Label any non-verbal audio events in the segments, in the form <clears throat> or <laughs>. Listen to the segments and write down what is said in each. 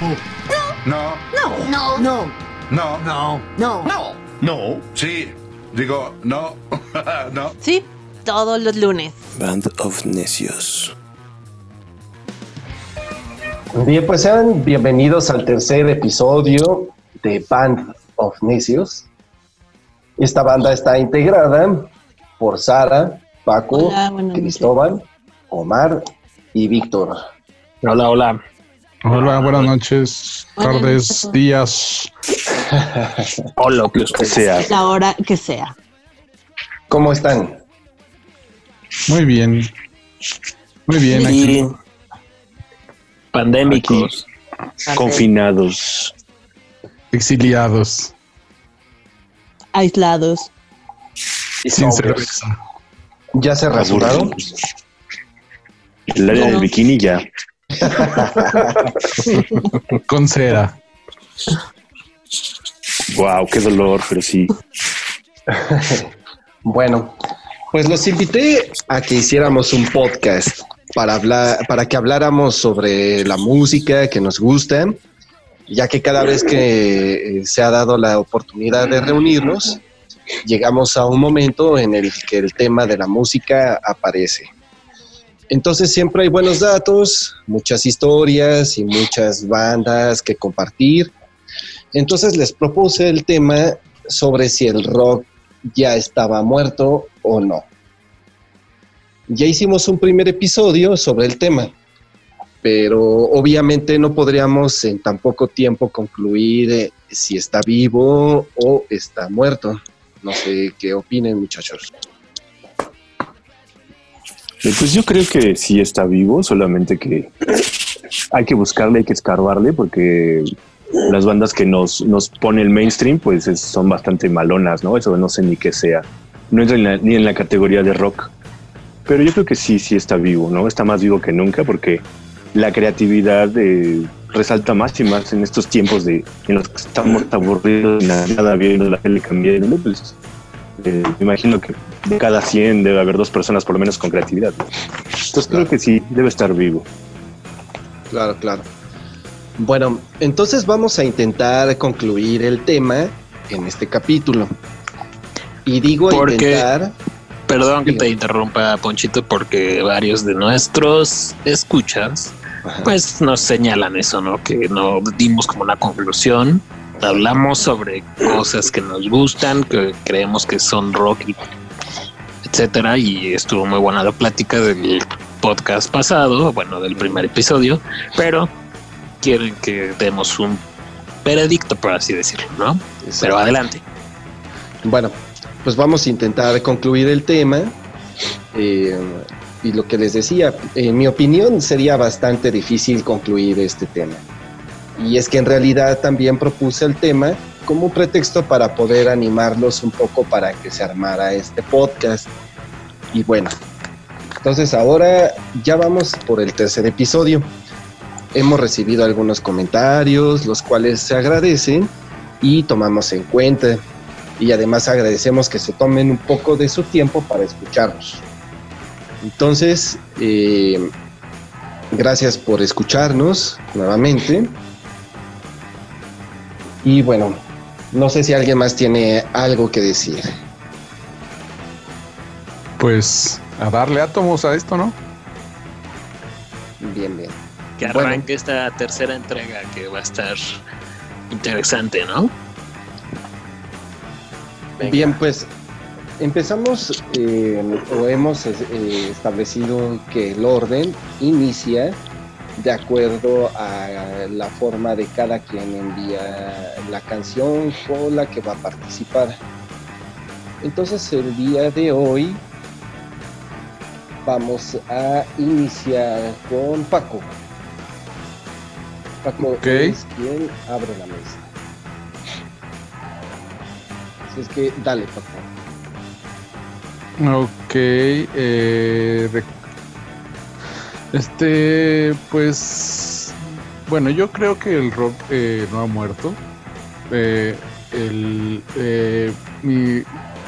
No. No. No. No. No. No. No. No. No. Sí. Digo, no. no. Sí, todos los lunes. Band of Necios. Bien, pues sean bienvenidos al tercer episodio de Band of Necios. Esta banda está integrada por Sara, Paco, Hola, Cristóbal, Omar y Víctor. Hola, hola. Hola, buenas noches, tardes, días. <laughs> O lo que usted sea. La hora que sea. ¿Cómo están? Muy bien. Muy bien. aquí. Pandémicos, confinados. Exiliados. Aislados. Y Sin cerveza. ¿Ya se rasuraron? El área del bikini ya. <laughs> Con cera. Wow, qué dolor, pero sí. <laughs> Bueno, pues los invité a que hiciéramos un podcast para hablar, para que habláramos sobre la música que nos gusta, ya que cada vez que eh, se ha dado la oportunidad de reunirnos, llegamos a un momento en el que el tema de la música aparece. Entonces siempre hay buenos datos, muchas historias y muchas bandas que compartir. Entonces les propuse el tema sobre si el rock ya estaba muerto o no. Ya hicimos un primer episodio sobre el tema, pero obviamente no podríamos en tan poco tiempo concluir eh, si está vivo o está muerto. No sé qué opinen muchachos. Pues yo creo que sí está vivo, solamente que hay que buscarle, hay que escarbarle, porque las bandas que nos, nos pone el mainstream, pues es- son bastante malonas, ¿no? Eso no sé ni qué sea. No entra en la- ni en la categoría de rock. Pero yo creo que sí, sí está vivo, ¿no? Está más vivo que nunca porque la creatividad eh, resalta más y más en estos tiempos de en los que estamos aburridos, na- nada viendo la tele cambiando, pues eh, me imagino que de cada 100 debe haber dos personas por lo menos con creatividad. ¿no? Entonces creo que sí, debe estar vivo. Claro, claro. Bueno, entonces vamos a intentar concluir el tema en este capítulo. Y digo Porque- intentar, Perdón que te interrumpa, Ponchito, porque varios de nuestros escuchas, Ajá. pues nos señalan eso, ¿no? Que no dimos como una conclusión. Hablamos sobre cosas que nos gustan, que creemos que son rock, etcétera, y estuvo muy buena la plática del podcast pasado, bueno, del primer episodio, pero quieren que demos un veredicto, por así decirlo, ¿no? Pero adelante. Bueno, pues vamos a intentar concluir el tema. Eh, y lo que les decía, en mi opinión sería bastante difícil concluir este tema. Y es que en realidad también propuse el tema como un pretexto para poder animarlos un poco para que se armara este podcast. Y bueno, entonces ahora ya vamos por el tercer episodio. Hemos recibido algunos comentarios, los cuales se agradecen y tomamos en cuenta y además agradecemos que se tomen un poco de su tiempo para escucharnos. Entonces, eh, gracias por escucharnos nuevamente. Y bueno, no sé si alguien más tiene algo que decir. Pues a darle átomos a esto, ¿no? Bien, bien. Que Bueno. arranque esta tercera entrega que va a estar interesante, ¿no? Venga. Bien, pues empezamos eh, o hemos eh, establecido que el orden inicia de acuerdo a la forma de cada quien envía la canción con la que va a participar. Entonces el día de hoy vamos a iniciar con Paco. Paco Ok. es quien abre la mesa. Así es que dale, Paco. Ok. eh, este, pues. Bueno, yo creo que el rock eh, no ha muerto. Eh, el, eh, mi-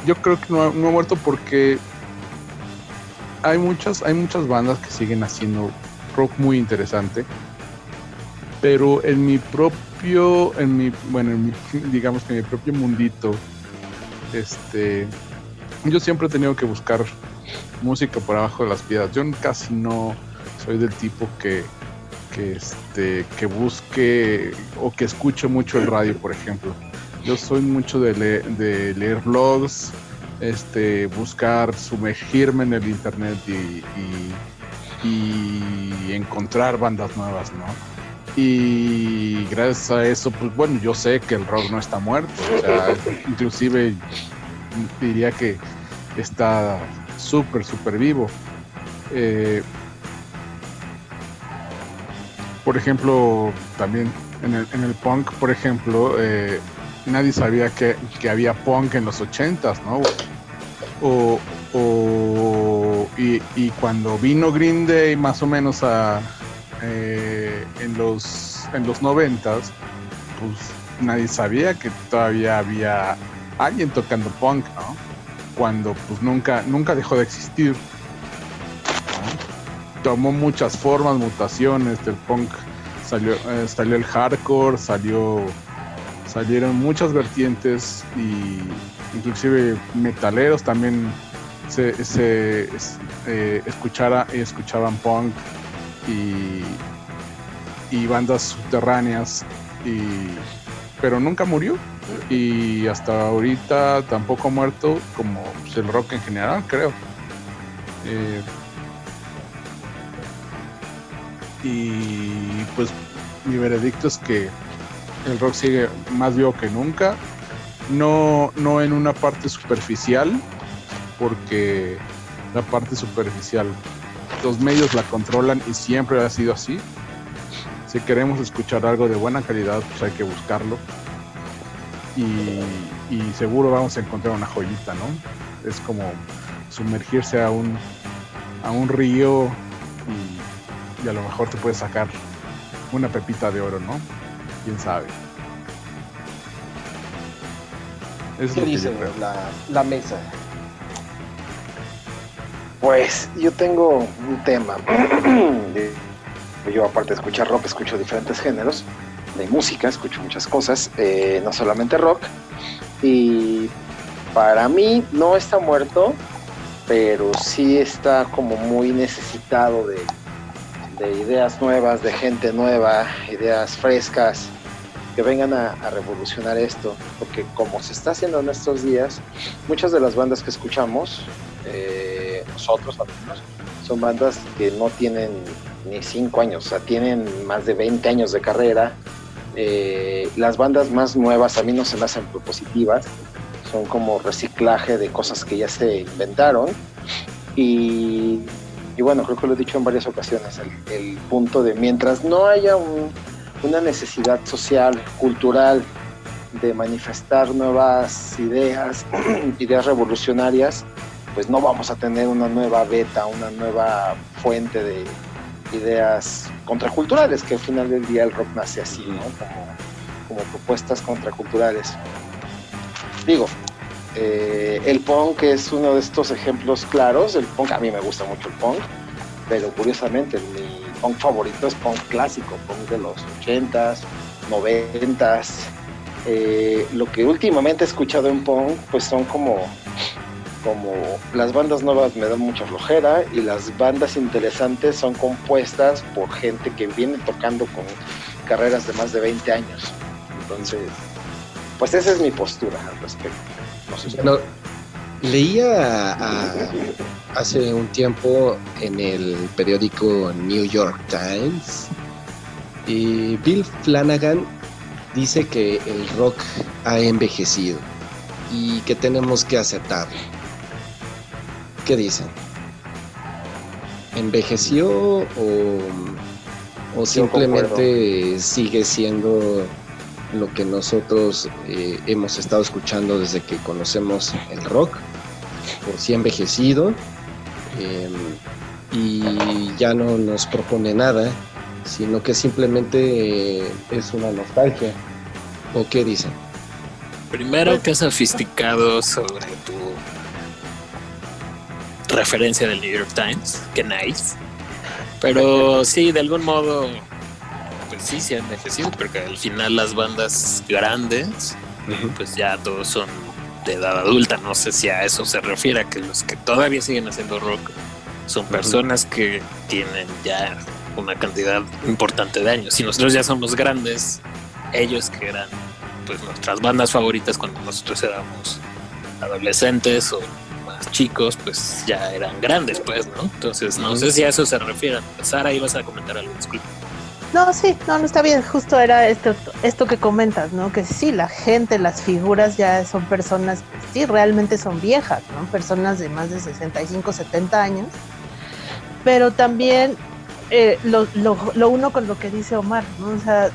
yo creo que no ha, no ha muerto porque hay muchas, hay muchas bandas que siguen haciendo rock muy interesante. Pero en mi propio, en mi, bueno, en mi, digamos que en mi propio mundito, este, yo siempre he tenido que buscar música por abajo de las piedras. Yo casi no soy del tipo que, que, este, que busque o que escuche mucho el radio, por ejemplo. Yo soy mucho de, le- de leer blogs, este, buscar, sumergirme en el internet y, y- encontrar bandas nuevas, ¿no? Y gracias a eso, pues bueno, yo sé que el rock no está muerto. Inclusive diría que está súper, súper vivo. Eh, por ejemplo, también en el, en el punk, por ejemplo, eh, nadie sabía que, que había punk en los ochentas, ¿no? O, o- y, y cuando vino Green Day más o menos a, eh, en los en los noventas, pues nadie sabía que todavía había alguien tocando punk, ¿no? Cuando pues nunca, nunca dejó de existir. Tomó muchas formas, mutaciones del punk. Salió, eh, salió el hardcore, salió, salieron muchas vertientes y inclusive metaleros también se, se eh, escuchaban punk y, y bandas subterráneas y pero nunca murió y hasta ahorita tampoco ha muerto como pues, el rock en general creo Eh, y pues mi veredicto es que el rock sigue más vivo que nunca no no en una parte superficial porque la parte superficial los medios la controlan y siempre ha sido así si queremos escuchar algo de buena calidad, pues hay que buscarlo. Y, seguro vamos a encontrar una joyita, ¿no? Es como sumergirse a un, a un río y, y a lo mejor te puedes sacar una pepita de oro, ¿no? Quién sabe. Es ¿Qué dice la mesa? Pues yo tengo un tema. <clears throat> yo aparte de escuchar rock, escucho diferentes géneros de música, escucho muchas cosas, eh, no solamente rock. Y para mí no está muerto, pero sí está como muy necesitado de, de ideas nuevas, de gente nueva, ideas frescas que vengan a, revolucionar esto, porque como se está haciendo en estos días, muchas de las bandas que escuchamos, eh, nosotros al menos, son bandas que no tienen ni 5 años, o sea, tienen más de 20 años de carrera. Eh, las bandas más nuevas a mí no se me hacen propositivas, son como reciclaje de cosas que ya se inventaron. Y, y bueno, creo que lo he dicho en varias ocasiones, el, el punto de mientras no haya un, una necesidad social, cultural, de manifestar nuevas ideas, <clears throat> ideas revolucionarias, pues no vamos a tener una nueva beta, una nueva fuente de ideas contraculturales, que al final del día el rock nace así, ¿no? Como, como propuestas contraculturales. Digo, eh, el punk es uno de estos ejemplos claros. El punk, a mí me gusta mucho el punk, pero curiosamente mi punk favorito es punk clásico, punk de los 80s, 90s. Eh, lo que últimamente he escuchado en punk, pues son como, como las bandas nuevas me dan mucha flojera y las bandas interesantes son compuestas por gente que viene tocando con carreras de más de 20 años. Entonces, pues esa es mi postura al respecto. No sé si- Bueno, leía a- hace un tiempo en el periódico New York Times y Bill Flanagan dice que el rock ha envejecido y que tenemos que aceptarlo. ¿Qué dicen? ¿Envejeció o, o simplemente sigue siendo lo que nosotros eh, hemos estado escuchando desde que conocemos el rock, por si ha envejecido eh, y ya no nos propone nada, sino que simplemente eh, es una nostalgia. ¿O qué dicen? Primero, qué sofisticado sobre tu referencia del New York Times, que nice. Pero sí, de algún modo, pues sí se ha envejecido, porque al final las bandas grandes, pues ya todos son de edad adulta. No sé si a eso se refiere, a que los que todavía siguen haciendo rock son personas que tienen ya una cantidad importante de años. Si nosotros ya somos grandes, ellos que eran pues nuestras bandas favoritas cuando nosotros éramos adolescentes o más chicos, pues ya eran grandes, pues, ¿no? Entonces, no sé si a eso se refiere. Sara, ibas a comentar algo, disculpa. No, sí, no, no está bien. Justo era esto, esto que comentas, ¿no? Que sí, la gente, las figuras ya son personas, sí, realmente son viejas, ¿no? Personas de más de 65, 70 años. Pero también eh, lo, lo, lo uno con lo que dice Omar, ¿no? O sea,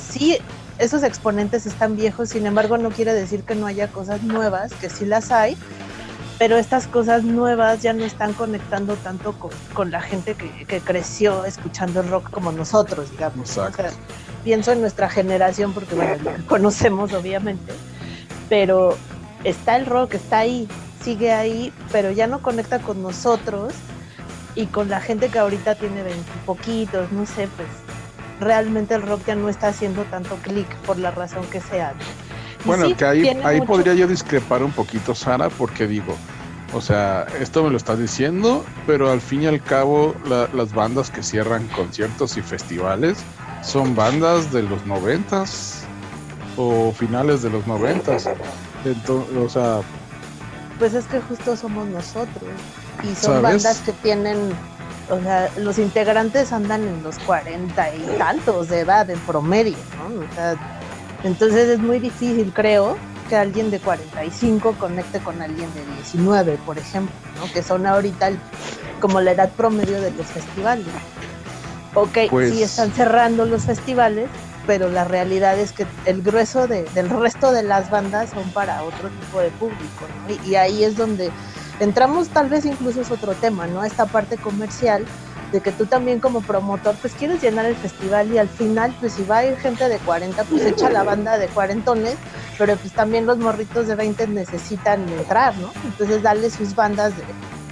sí, esos exponentes están viejos, sin embargo, no quiere decir que no haya cosas nuevas, que sí las hay, pero estas cosas nuevas ya no están conectando tanto con, con la gente que, que, creció escuchando el rock como nosotros, digamos. O sea, pienso en nuestra generación porque bueno, lo conocemos obviamente, pero está el rock, está ahí, sigue ahí, pero ya no conecta con nosotros y con la gente que ahorita tiene poquitos, no sé, pues realmente el rock ya no está haciendo tanto clic por la razón que sea. Bueno, sí, que ahí, ahí mucho... podría yo discrepar un poquito, Sara, porque digo, o sea, esto me lo estás diciendo, pero al fin y al cabo la, las bandas que cierran conciertos y festivales son bandas de los noventas o finales de los noventas. Entonces, o sea... Pues es que justo somos nosotros. Y son ¿sabes? bandas que tienen o sea, los integrantes andan en los cuarenta y tantos de edad en promedio, ¿no? O sea, entonces es muy difícil, creo, que alguien de 45 conecte con alguien de 19, por ejemplo, ¿no? Que son ahorita el, como la edad promedio de los festivales. Ok, pues... sí están cerrando los festivales, pero la realidad es que el grueso de, del resto de las bandas son para otro tipo de público, ¿no? Y, y ahí es donde entramos tal vez incluso es otro tema, ¿no? Esta parte comercial de que tú también como promotor pues quieres llenar el festival y al final pues si va a ir gente de 40 pues echa la banda de cuarentones, pero pues también los morritos de 20 necesitan entrar, ¿no? Entonces darle sus bandas de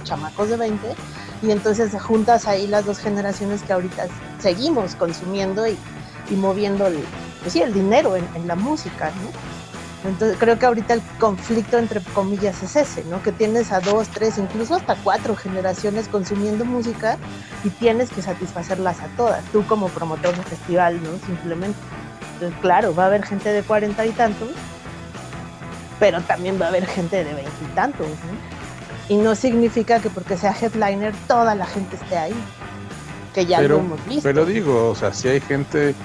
chamacos de 20 y entonces juntas ahí las dos generaciones que ahorita seguimos consumiendo y, y moviendo el, pues sí, el dinero en, en la música, ¿no? Entonces creo que ahorita el conflicto entre comillas es ese, ¿no? Que tienes a dos, tres, incluso hasta cuatro generaciones consumiendo música y tienes que satisfacerlas a todas, tú como promotor de festival, ¿no? Simplemente. Entonces, claro, va a haber gente de cuarenta y tantos, pero también va a haber gente de veintitantos, ¿no? Y no significa que porque sea headliner toda la gente esté ahí, que ya pero, lo hemos visto. Pero digo, o sea, si hay gente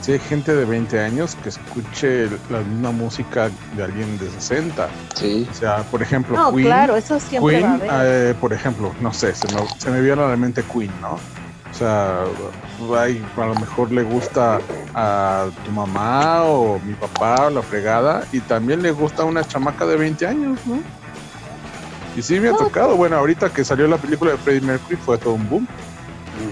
si hay gente de 20 años que escuche la misma música de alguien de 60. Sí. O sea, por ejemplo, no, Queen. claro, eso siempre Queen, va a haber. eh, por ejemplo, no sé, se me, se me viene a la mente Queen, ¿no? O sea, hay, a lo mejor le gusta a tu mamá o mi papá o la fregada y también le gusta a una chamaca de 20 años, ¿no? Y sí me ha tocado. Bueno, ahorita que salió la película de Freddie Mercury fue todo un boom.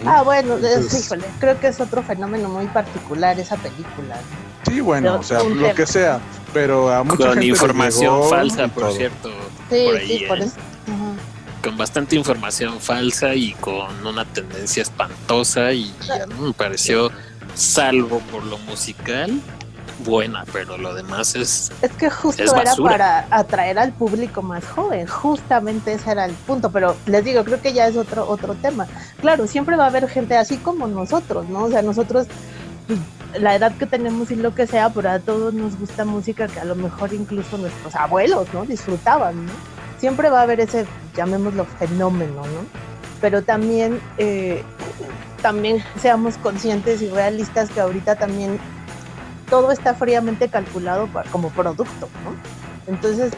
Ah, bueno, es- Entonces- híjole, creo que es otro fenómeno muy particular esa película. ¿no? Sí, bueno, Pero o sea, lo tema. que sea. Pero a mucha Con gente información llegó falsa, por todo. cierto. Sí, por ahí, sí, por eso. Ajá. con bastante información falsa y con una tendencia espantosa y a mí me pareció, salvo por lo musical, buena, pero lo demás es... Es que justo Es era para atraer al público más joven, justamente ese era el punto, pero les digo, creo que ya es otro otro tema. Claro, siempre va a haber gente así como nosotros, ¿no? O sea, nosotros pues, la edad que tenemos y lo que sea, pero a todos nos gusta música que a lo mejor incluso nuestros abuelos, ¿no? Disfrutaban, ¿no? Siempre va a haber ese, llamémoslo fenómeno, ¿no? Pero también, eh, también seamos conscientes y realistas que ahorita también todo está fríamente calculado como producto, ¿no? Entonces,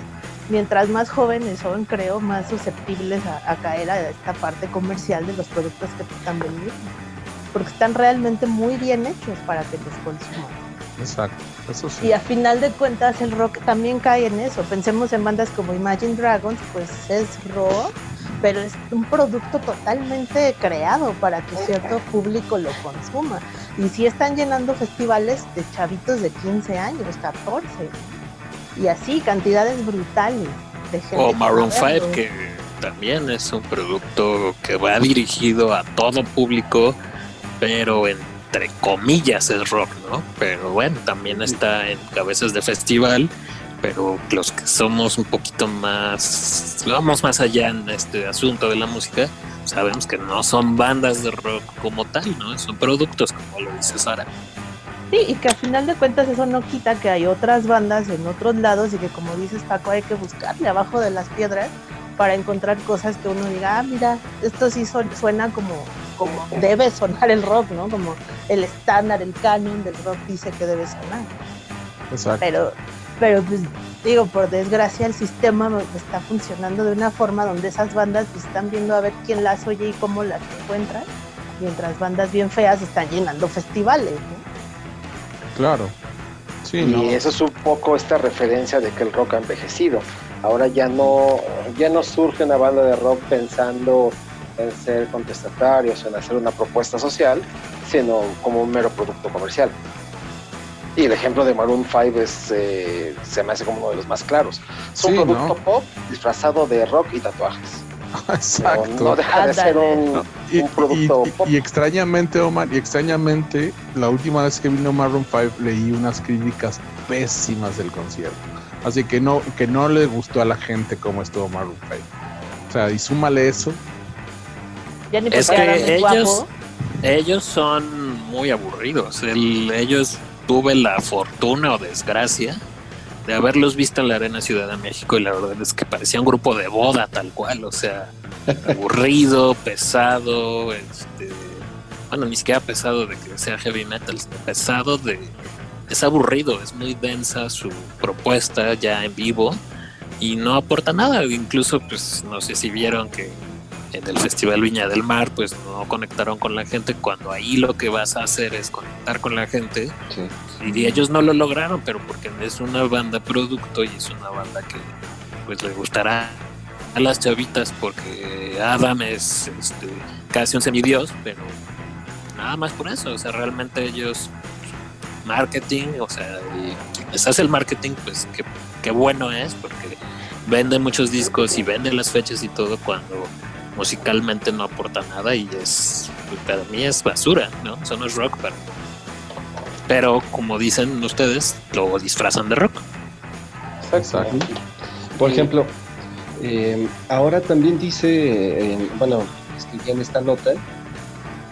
mientras más jóvenes son, creo, más susceptibles a, a caer a esta parte comercial de los productos que te están vendiendo. Porque están realmente muy bien hechos para que los consuman. Exacto, eso sí. Y a final de cuentas el rock también cae en eso. Pensemos en bandas como Imagine Dragons, pues es rock, pero es un producto totalmente creado para que cierto público lo consuma. Y sí están llenando festivales de chavitos de 15 años, 14. Y así, cantidades brutales de gente. O Maroon va a 5, verlo. que también es un producto que va dirigido a todo público, pero en entre comillas es rock, ¿no? Pero bueno, también está en cabezas de festival, pero los que somos un poquito más, vamos más allá en este asunto de la música, sabemos que no son bandas de rock como tal, ¿no? Son productos, como lo dice Sara. Sí, y que al final de cuentas eso no quita que hay otras bandas en otros lados y que como dices Paco hay que buscarle abajo de las piedras para encontrar cosas que uno diga, ah, mira, esto sí suena como, como debe sonar el rock, ¿no? Como el estándar, el canon del rock dice que debe sonar. Exacto. Pero, pero pues digo, por desgracia el sistema está funcionando de una forma donde esas bandas pues, están viendo a ver quién las oye y cómo las encuentran, mientras bandas bien feas están llenando festivales, ¿no? Claro. Sí, y eso es un poco esta referencia de que el rock ha envejecido. Ahora ya no, ya no surge una banda de rock pensando en ser contestatarios, en hacer una propuesta social, sino como un mero producto comercial. Y el ejemplo de Maroon 5 es, eh, se me hace como uno de los más claros. Es un producto pop disfrazado de rock y tatuajes. <laughs> Exacto. No, deja de ser un, producto pop. Y extrañamente, Omar, y extrañamente, la última vez que vino Maroon 5 leí unas críticas pésimas del concierto. Así que no, que no le gustó a la gente cómo estuvo Maroon 5. O sea, y súmale eso. es que ellos, ellos son muy aburridos. ellos tuve la fortuna o desgracia de haberlos visto en la Arena Ciudad de México y la verdad es que parecía un grupo de boda tal cual, o sea, <laughs> aburrido, pesado, este, bueno, ni siquiera pesado de que sea heavy metal, pesado de es aburrido, es muy densa su propuesta ya en vivo y no aporta nada. Incluso, pues no sé si vieron que en el Festival Viña del Mar, pues no conectaron con la gente cuando ahí lo que vas a hacer es conectar con la gente. Y ellos no lo lograron, pero porque es una banda producto y es una banda que pues le gustará a las chavitas porque Adam es este, casi un semidios, pero nada más por eso. O sea, realmente ellos marketing, o sea, y quienes hace el marketing, pues qué, bueno es, porque vende muchos discos y vende las fechas y todo cuando musicalmente no aporta nada y es, para mí es basura, ¿no? Eso no es rock, pero, pero como dicen ustedes, lo disfrazan de rock. Exacto. Por ejemplo, eh, ahora también dice, bueno, escribí en esta nota,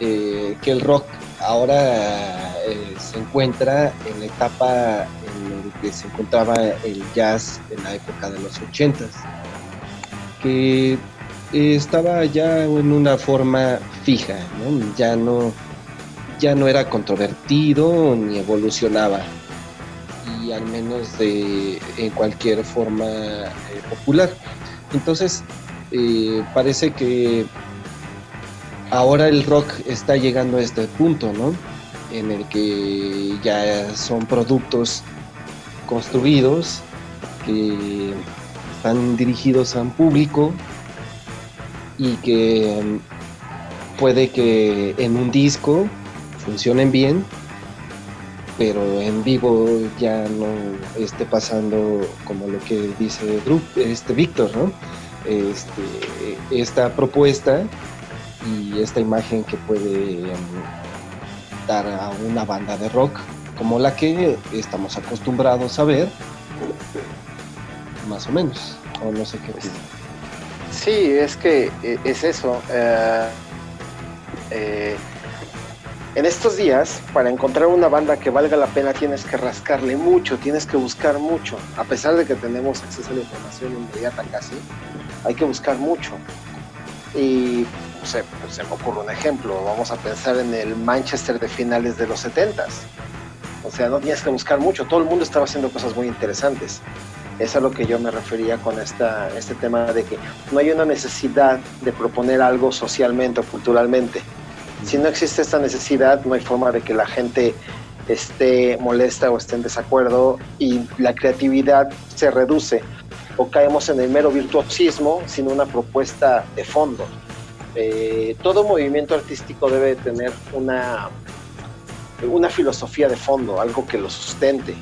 eh, que el rock ahora eh, se encuentra en la etapa en la que se encontraba el jazz en la época de los ochentas, que estaba ya en una forma fija, ya no ya no era controvertido ni evolucionaba y al menos de en cualquier forma eh, popular. Entonces eh, parece que ahora el rock está llegando a este punto, ¿no? En el que ya son productos construidos que están dirigidos a un público y que mm, puede que en un disco funcionen bien, pero en vivo ya no esté pasando como lo que dice este Víctor, ¿no? Este, esta propuesta y esta imagen que puede em, dar a una banda de rock como la que estamos acostumbrados a ver, más o menos, o no sé qué. Sí, es que e, es eso. Eh, eh, en estos días, para encontrar una banda que valga la pena, tienes que rascarle mucho, tienes que buscar mucho. A pesar de que tenemos acceso a la información inmediata casi, hay que buscar mucho. Y pues, se me ocurre un ejemplo, vamos a pensar en el Manchester de finales de los 70 O sea, no tienes que buscar mucho, todo el mundo estaba haciendo cosas muy interesantes. Es a lo que yo me refería con esta, este tema de que no hay una necesidad de proponer algo socialmente o culturalmente. Si no existe esta necesidad, no hay forma de que la gente esté molesta o esté en desacuerdo y la creatividad se reduce o caemos en el mero virtuosismo sin una propuesta de fondo. Eh, todo movimiento artístico debe tener una, una filosofía de fondo, algo que lo sustente,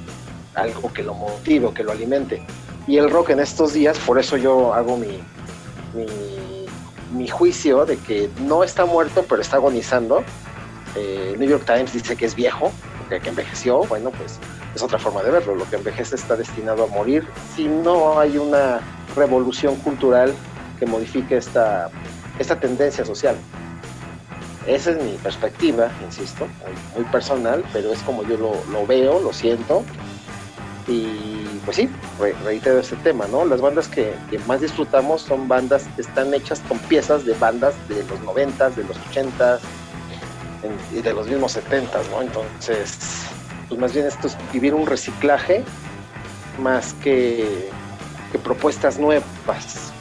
algo que lo motive, que lo alimente. Y el rock en estos días, por eso yo hago mi, mi, juicio de que no está muerto, pero está agonizando, Eh, New York Times dice que es viejo, que envejeció. Bueno, pues es otra forma de verlo. Lo que envejece está destinado a morir si no hay una revolución cultural que modifique esta, esta tendencia social. Esa es mi perspectiva, insisto, muy, personal, pero es como yo lo, veo, lo siento. Y pues sí, reitero ese tema, ¿no? Las bandas que, más disfrutamos son bandas que están hechas con piezas de bandas de los 90, de los 80 y de los mismos 70, ¿no? Entonces, pues más bien esto es vivir un reciclaje más que, que propuestas nuevas.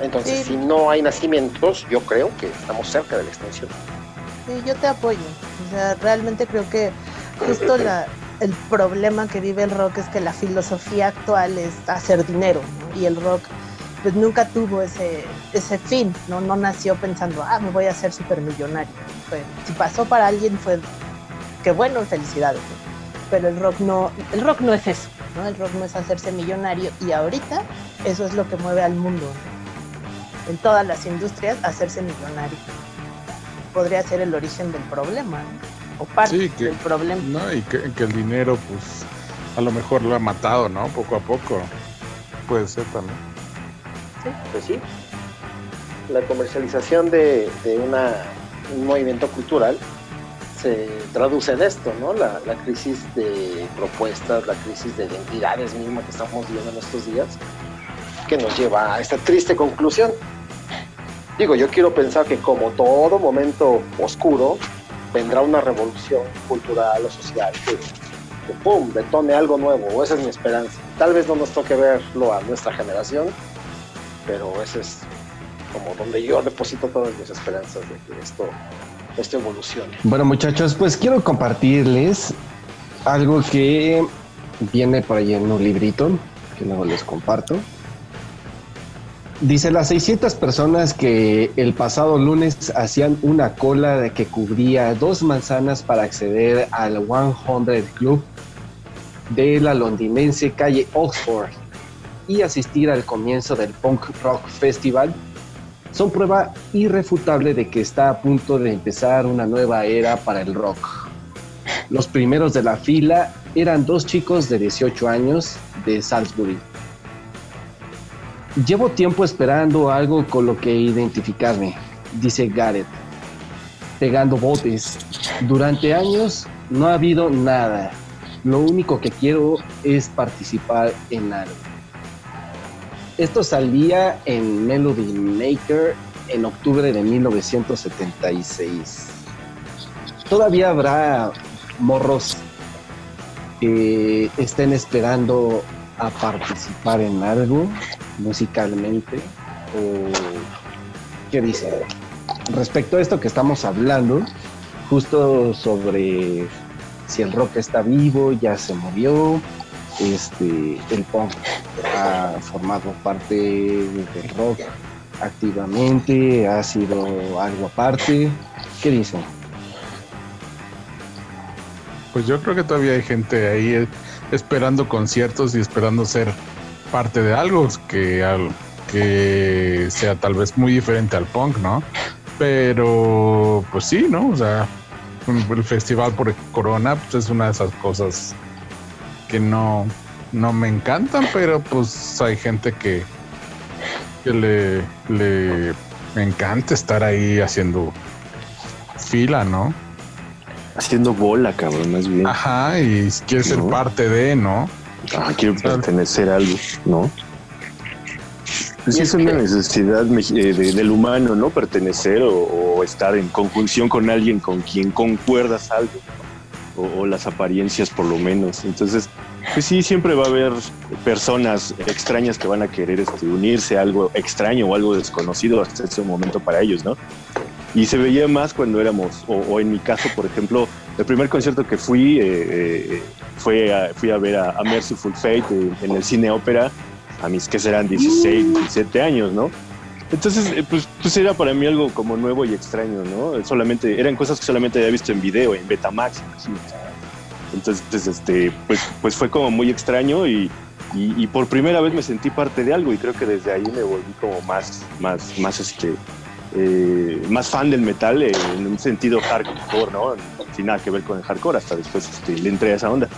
Entonces, si no hay nacimientos, yo creo que estamos cerca de la extensión. Sí, yo te apoyo. O sea, realmente creo que justo la, el problema que vive el rock es que la filosofía actual es hacer dinero, y el rock pues nunca tuvo ese, ese fin, ¿no? No nació pensando, ah, me voy a hacer supermillonario. si pasó para alguien fue, qué bueno, felicidades. Pero el rock no, el rock no es eso, ¿no? El rock no es hacerse millonario y ahorita eso es lo que mueve al mundo, en todas las industrias hacerse millonario. Podría ser el origen del problema, o parte del problema. No, y que, el dinero, pues, a lo mejor lo ha matado, ¿no? Poco a poco. Puede ser también. Sí, pues sí. La comercialización de, una, un movimiento cultural se traduce en esto, ¿no? La, la, crisis de propuestas, la crisis de identidades misma que estamos viviendo en estos días, que nos lleva a esta triste conclusión. Digo, yo quiero pensar que como todo momento oscuro, vendrá una revolución cultural o social que, pum, detone algo nuevo, esa es mi esperanza. Tal vez no nos toque verlo a nuestra generación, pero ese es como donde yo deposito todas mis esperanzas de que esto, esto evolucione. Bueno muchachos, pues quiero compartirles algo que viene por ahí en un librito, que luego les comparto. Dice las 600 personas que el pasado lunes hacían una cola que cubría dos manzanas para acceder al 100 Club de la londinense calle Oxford y asistir al comienzo del Punk Rock Festival son prueba irrefutable de que está a punto de empezar una nueva era para el rock. Los primeros de la fila eran dos chicos de 18 años de Salisbury Llevo tiempo esperando algo con lo que identificarme, dice Garrett, pegando botes. Durante años no ha habido nada. Lo único que quiero es participar en algo. Esto salía en Melody Maker en octubre de 1976. Todavía habrá morros que estén esperando a participar en algo musicalmente o qué dice. Respecto a esto que estamos hablando justo sobre si el rock está vivo ya se movió este el punk ha formado parte del rock activamente ha sido algo aparte. Qué dicen pues yo creo que todavía hay gente ahí esperando conciertos y esperando ser parte de algo que, que sea tal vez muy diferente al punk, ¿no? Pero pues sí, ¿no? O sea, el festival por Corona pues, es una de esas cosas que no, no me encantan, pero pues hay gente que, que le, le encanta estar ahí haciendo fila, ¿no? Haciendo bola, cabrón, más bien. Ajá, y quiere ser parte de, ¿no? Ah, quiero pertenecer a algo, ¿no? Pues es una necesidad eh, del humano, ¿no? Pertenecer o, estar en conjunción con alguien con quien concuerdas algo, o, las apariencias por lo menos. Entonces, pues sí, siempre va a haber personas extrañas que van a querer este, unirse a algo extraño o algo desconocido hasta ese momento para ellos, ¿no? Y se veía más cuando éramos, o, en mi caso, por ejemplo, el primer concierto que fui eh, eh, fue a, fui a ver a, Merciful Fate en, el cine ópera a mis que serán 16, 17 años, ¿no? Entonces, eh, pues, pues, era para mí algo como nuevo y extraño, ¿no? Solamente, eran cosas que solamente había visto en video, en Betamax, Entonces, este, pues, pues fue como muy extraño y, y, por primera vez me sentí parte de algo y creo que desde ahí me volví como más, más, más, este, eh, más fan del metal eh, en un sentido hardcore, ¿no? Sin nada que ver con el hardcore, hasta después este, le entré a esa onda.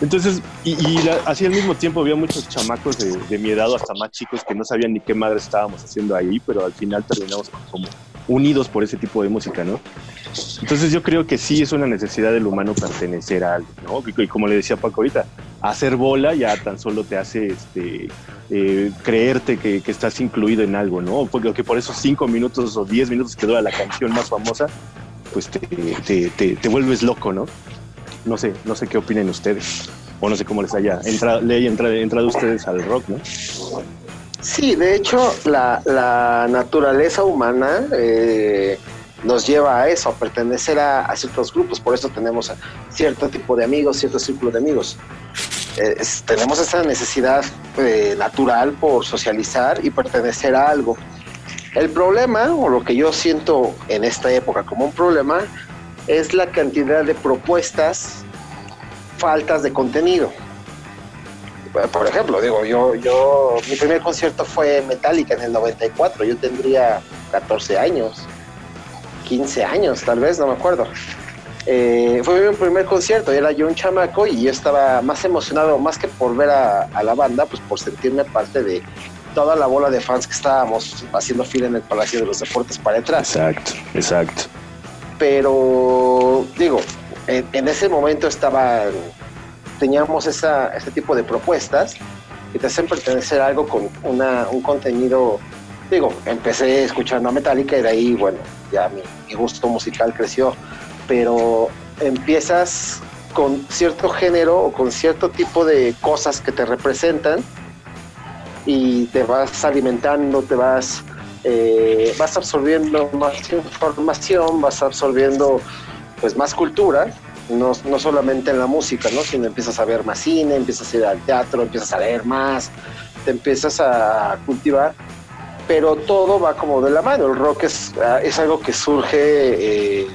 Entonces, y, y así al mismo tiempo había muchos chamacos de, de, mi edad, hasta más chicos, que no sabían ni qué madre estábamos haciendo ahí, pero al final terminamos como unidos por ese tipo de música, ¿no? Entonces yo creo que sí es una necesidad del humano pertenecer a algo, ¿no? Y, como le decía Paco ahorita, hacer bola ya tan solo te hace este, eh, creerte que, estás incluido en algo, ¿no? Porque por esos cinco minutos o diez minutos que dura la canción más famosa, pues te, te, te, te vuelves loco, ¿no? No sé, no sé qué opinen ustedes. O no sé cómo les haya entrado, le haya entrado, entrado ustedes al rock, ¿no? Sí, de hecho, la, la naturaleza humana eh, nos lleva a eso, a pertenecer a, ciertos grupos. Por eso tenemos cierto tipo de amigos, cierto círculo de amigos. Eh, tenemos esa necesidad eh, natural por socializar y pertenecer a algo. El problema, o lo que yo siento en esta época como un problema, es la cantidad de propuestas faltas de contenido. Por ejemplo, digo, yo, yo, mi primer concierto fue Metallica en el 94, yo tendría 14 años, 15 años tal vez, no me acuerdo. Eh, fue mi primer concierto, era yo un chamaco y yo estaba más emocionado, más que por ver a, a, la banda, pues por sentirme parte de toda la bola de fans que estábamos haciendo fila en el Palacio de los Deportes para entrar. Exacto, exacto. Pero, digo, en, en ese momento estaba, teníamos esa, ese tipo de propuestas que te hacen pertenecer a algo con una, un contenido, digo, empecé escuchando a Metallica y de ahí, bueno, ya mi, gusto musical creció, pero empiezas con cierto género o con cierto tipo de cosas que te representan y te vas alimentando, te vas, eh, vas absorbiendo más información, vas absorbiendo pues más cultura, no, no, solamente en la música, ¿no? sino empiezas a ver más cine, empiezas a ir al teatro, empiezas a leer más, te empiezas a cultivar, pero todo va como de la mano. El rock es, es algo que surge, eh,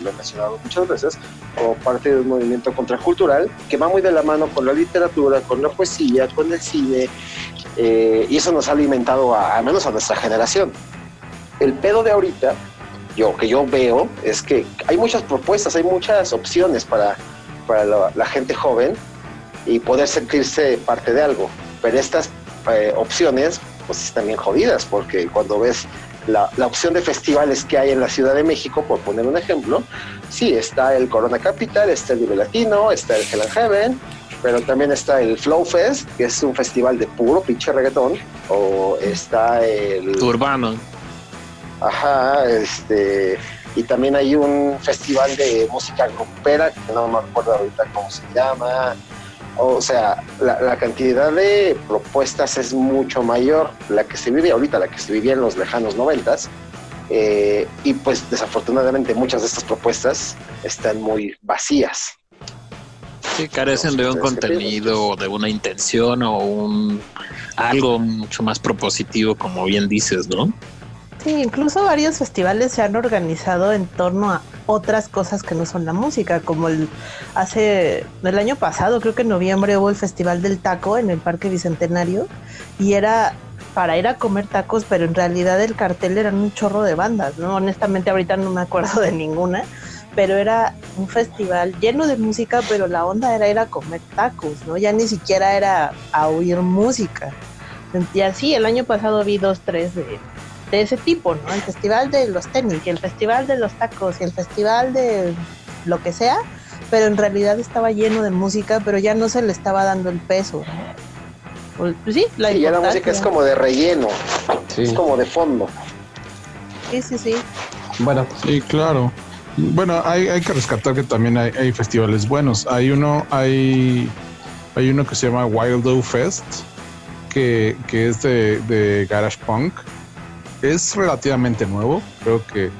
lo he mencionado muchas veces, como parte de un movimiento contracultural que va muy de la mano con la literatura, con la poesía, con el cine, eh, y eso nos ha alimentado, a, al menos a nuestra generación. El pedo de ahorita yo, que yo veo es que hay muchas propuestas, hay muchas opciones para, para la, gente joven y poder sentirse parte de algo. Pero estas eh, opciones pues están bien jodidas porque cuando ves la, la, opción de festivales que hay en la Ciudad de México, por poner un ejemplo, sí, está el Corona Capital, está el Vive Latino, está el Hell Heaven, pero también está el Flow Fest, que es un festival de puro pinche reggaetón, o está el... Urbano. Ajá, este, y también hay un festival de música grupera, que no me acuerdo ahorita cómo se llama. O sea, la, la, cantidad de propuestas es mucho mayor, la que se vive ahorita, la que se vivía en los lejanos noventas. Eh, y pues desafortunadamente muchas de estas propuestas están muy vacías. Sí, carecen de un contenido, de una intención o un algo mucho más propositivo, como bien dices, ¿no? Sí, incluso varios festivales se han organizado en torno a otras cosas que no son la música, como el hace el año pasado, creo que en noviembre hubo el Festival del Taco en el Parque Bicentenario y era para ir a comer tacos, pero en realidad el cartel eran un chorro de bandas, ¿no? Honestamente ahorita no me acuerdo de ninguna, pero era un festival lleno de música, pero la onda era ir a comer tacos, ¿no? Ya ni siquiera era a oír música. Y así, el año pasado vi dos, tres de de ese tipo, ¿no? El festival de los tenis y el festival de los tacos y el festival de lo que sea, pero en realidad estaba lleno de música, pero ya no se le estaba dando el peso, ¿no? Pues sí, la, sí, ya la música es como de relleno, sí. es como de fondo. Sí, sí, sí. Bueno. Sí, claro. Bueno, hay, hay que rescatar que también hay, hay, festivales buenos. Hay uno, hay, hay uno que se llama Wild Fest, que, que es de, de Garage Punk es relativamente nuevo, creo que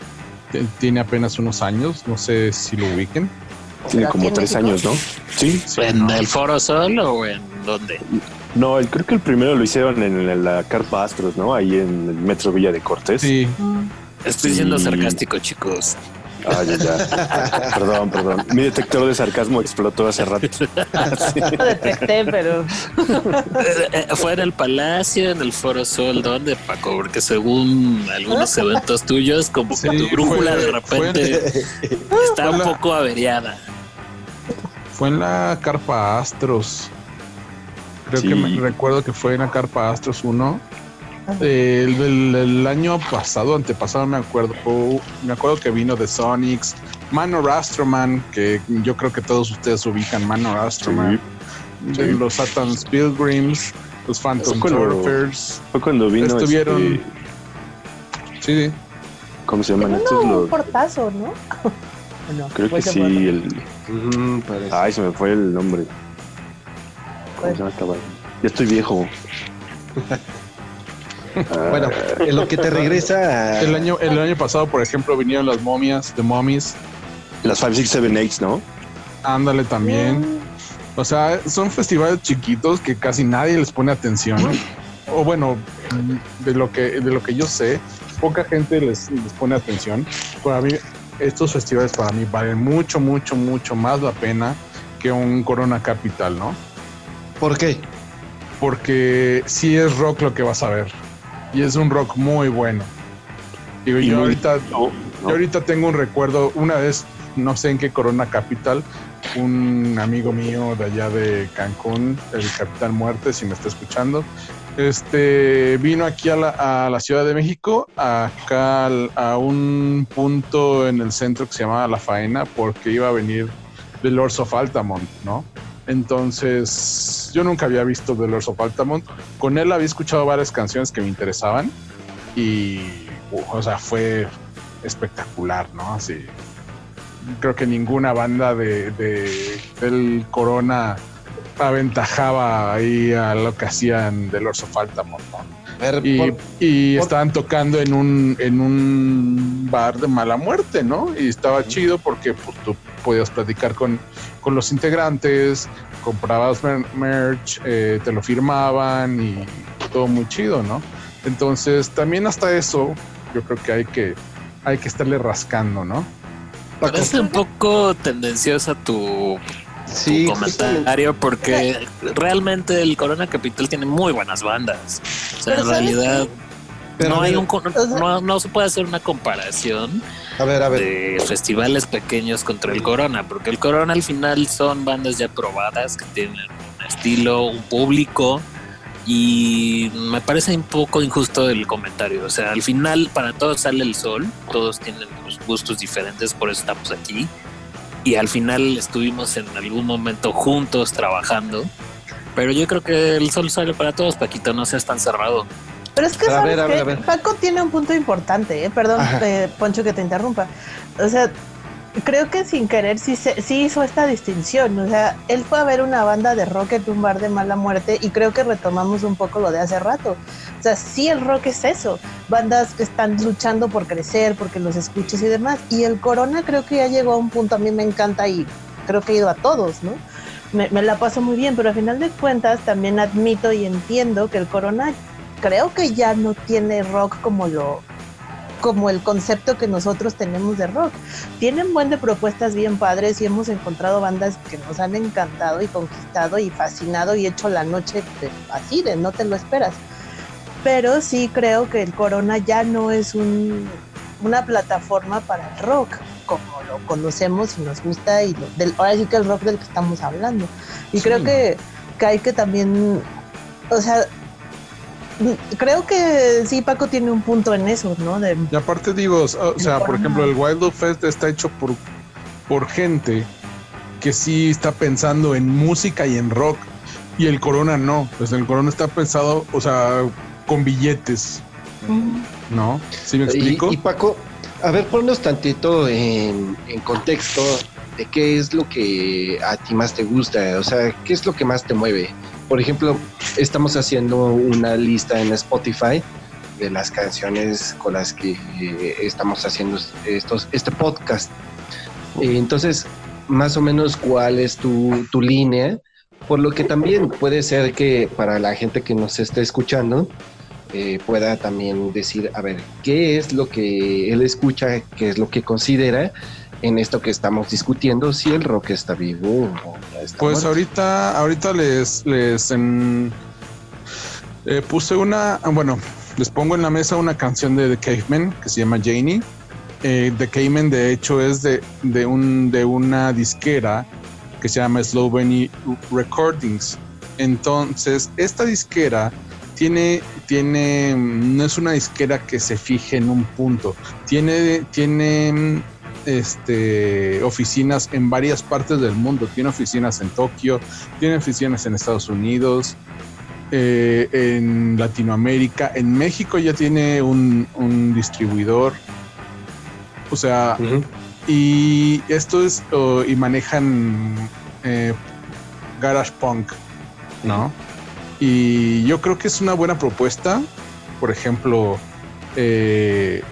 tiene apenas unos años, no sé si lo ubiquen. Tiene como tres México? años, ¿no? Sí. ¿En no. el Foro Sol o en dónde? No, el, creo que el primero lo hicieron en la Carpa Astros, ¿no? Ahí en el Metro Villa de Cortés. Sí. Estoy siendo sarcástico, chicos. Ah, ya, ya. perdón, perdón. Mi detector de sarcasmo explotó hace rato. <laughs> Lo detecté, pero. Eh, Fue en el Palacio, en el Foro Sol, ¿dónde, Paco? Porque según algunos <laughs> eventos tuyos, como que Sí, tu brújula fue- de repente está un la- poco averiada. Fue en la Carpa Astros. Creo Sí. que me recuerdo que fue en la Carpa Astros 1. Eh, el, del- el año pasado, antepasado, me acuerdo. me acuerdo que vino de Sonics, Manor Astroman, que yo creo que todos ustedes ubican Manor Astroman. de Los Satan's Pilgrims, los Phantom Surfers. Fue cuando vino. Estuvieron- este, Sí, ¿Cómo se llaman estos? No, un Los- portazo, ¿no? <laughs> ¿O no? creo que sí. El, parece. ay, se me fue el nombre. ¿Cómo se llama esta vaina? Ya estoy viejo. <laughs> <laughs> Bueno, en lo que te regresa a- el año, el año pasado, por ejemplo, vinieron las momias, The Mummies. Las 5, 6, 7, 8, ¿no? Ándale también. O sea, son festivales chiquitos que casi nadie les pone atención. O bueno, de lo que, de lo que yo sé, poca gente les, les pone atención. Para mí, estos festivales para mí valen mucho, mucho, mucho más la pena que un Corona Capital, ¿no? ¿Por qué? Porque sí es rock lo que vas a ver. Y es un rock muy bueno. Digo, Y yo muy- ahorita No, yo ahorita tengo un recuerdo, una vez, no sé en qué Corona Capital, un amigo mío de allá de Cancún, el Capitán Muerte, si me está escuchando, este vino aquí a la, a la Ciudad de México, acá al- a un punto en el centro que se llamaba La Faena, porque iba a venir The Lords of Altamont, ¿no? Entonces, yo nunca había visto The Lords of Altamont. Con él había escuchado varias canciones que me interesaban y, o sea, fue espectacular, ¿no? Así. Creo que ninguna banda de, de- del Corona aventajaba ahí a lo que hacían de Lords of Altamont, ¿no? A ver, Y, por- y por- estaban tocando en un, en un bar de mala muerte, ¿no? Y estaba chido porque pues, tú podías platicar con, con los integrantes, comprabas mer- merch, eh, te lo firmaban y todo muy chido, ¿no? Entonces, también hasta eso, yo creo que hay que, hay que estarle rascando, ¿no? Paco, Parece un poco tendenciosa tu, sí, tu justamente. comentario porque realmente el Corona Capital tiene muy buenas bandas. O sea, Pero en ¿sabes realidad Pero no hay un no, no se puede hacer una comparación A ver, a ver. de festivales pequeños contra el Corona, porque el Corona al final son bandas ya probadas que tienen un estilo, un público y me parece un poco injusto el comentario. O sea, al final para todos sale el sol, todos tienen gustos diferentes, por eso estamos aquí. Y al final estuvimos en algún momento juntos trabajando. Pero yo creo que el sol sale para todos, Paquito, no seas tan cerrado. Pero es que, a ¿sabes ver, a ver, qué? a ver. Paco tiene un punto importante, ¿eh? perdón, eh, Poncho, que te interrumpa. O sea, creo que sin querer sí, sí hizo esta distinción. O sea, él fue a ver una banda de rock en un bar de mala muerte y creo que retomamos un poco lo de hace rato. O sea, sí el rock es eso. Bandas que están luchando por crecer, porque los escuches y demás. Y el Corona creo que ya llegó a un punto, a mí me encanta y creo que he ido a todos, ¿no? Me, me la paso muy bien, pero al final de cuentas también admito y entiendo que el Corona creo que ya no tiene rock como lo como el concepto que nosotros tenemos de rock. Tienen buen de propuestas bien padres y hemos encontrado bandas que nos han encantado y conquistado y fascinado y hecho la noche de- así de no te lo esperas. Pero sí creo que el Corona ya no es un, una plataforma para el rock como lo conocemos y nos gusta y lo- del, ahora sí que el rock del que estamos hablando. Y Sí. creo que, que hay que también, o sea, creo que sí, Paco tiene un punto en eso, ¿no? De, Y aparte digo, o sea, por ejemplo, el Wild Fest está hecho por, por gente que sí está pensando en música y en rock. Y el Corona no. Pues el Corona está pensado, o sea, con billetes, ¿no? ¿Sí me explico? Y, y Paco, a ver, ponnos tantito en, en contexto de qué es lo que a ti más te gusta, o sea, qué es lo que más te mueve. Por ejemplo, estamos haciendo una lista en Spotify de las canciones con las que eh, estamos haciendo estos, este podcast. Entonces, más o menos cuál es tu, tu línea, por lo que también puede ser que para la gente que nos esté escuchando, eh, pueda también decir, a ver, ¿qué es lo que él escucha, qué es lo que considera en esto que estamos discutiendo, si el rock está vivo o está Pues ahorita, ahorita les, les eh, puse una, bueno, les pongo en la mesa una canción de The Caveman que se llama Janie. Eh, The Caveman, de hecho, es de, de, un, de una disquera que se llama Bunny Recordings. Entonces, esta disquera tiene, tiene, no es una disquera que se fije en un punto, tiene, tiene este, oficinas en varias partes del mundo, tiene oficinas en Tokio, tiene oficinas en Estados Unidos, eh, en Latinoamérica, en México ya tiene un, distribuidor, o sea, y esto es, y manejan eh, Garage Punk, ¿no? Y yo creo que es una buena propuesta. Por ejemplo, eh,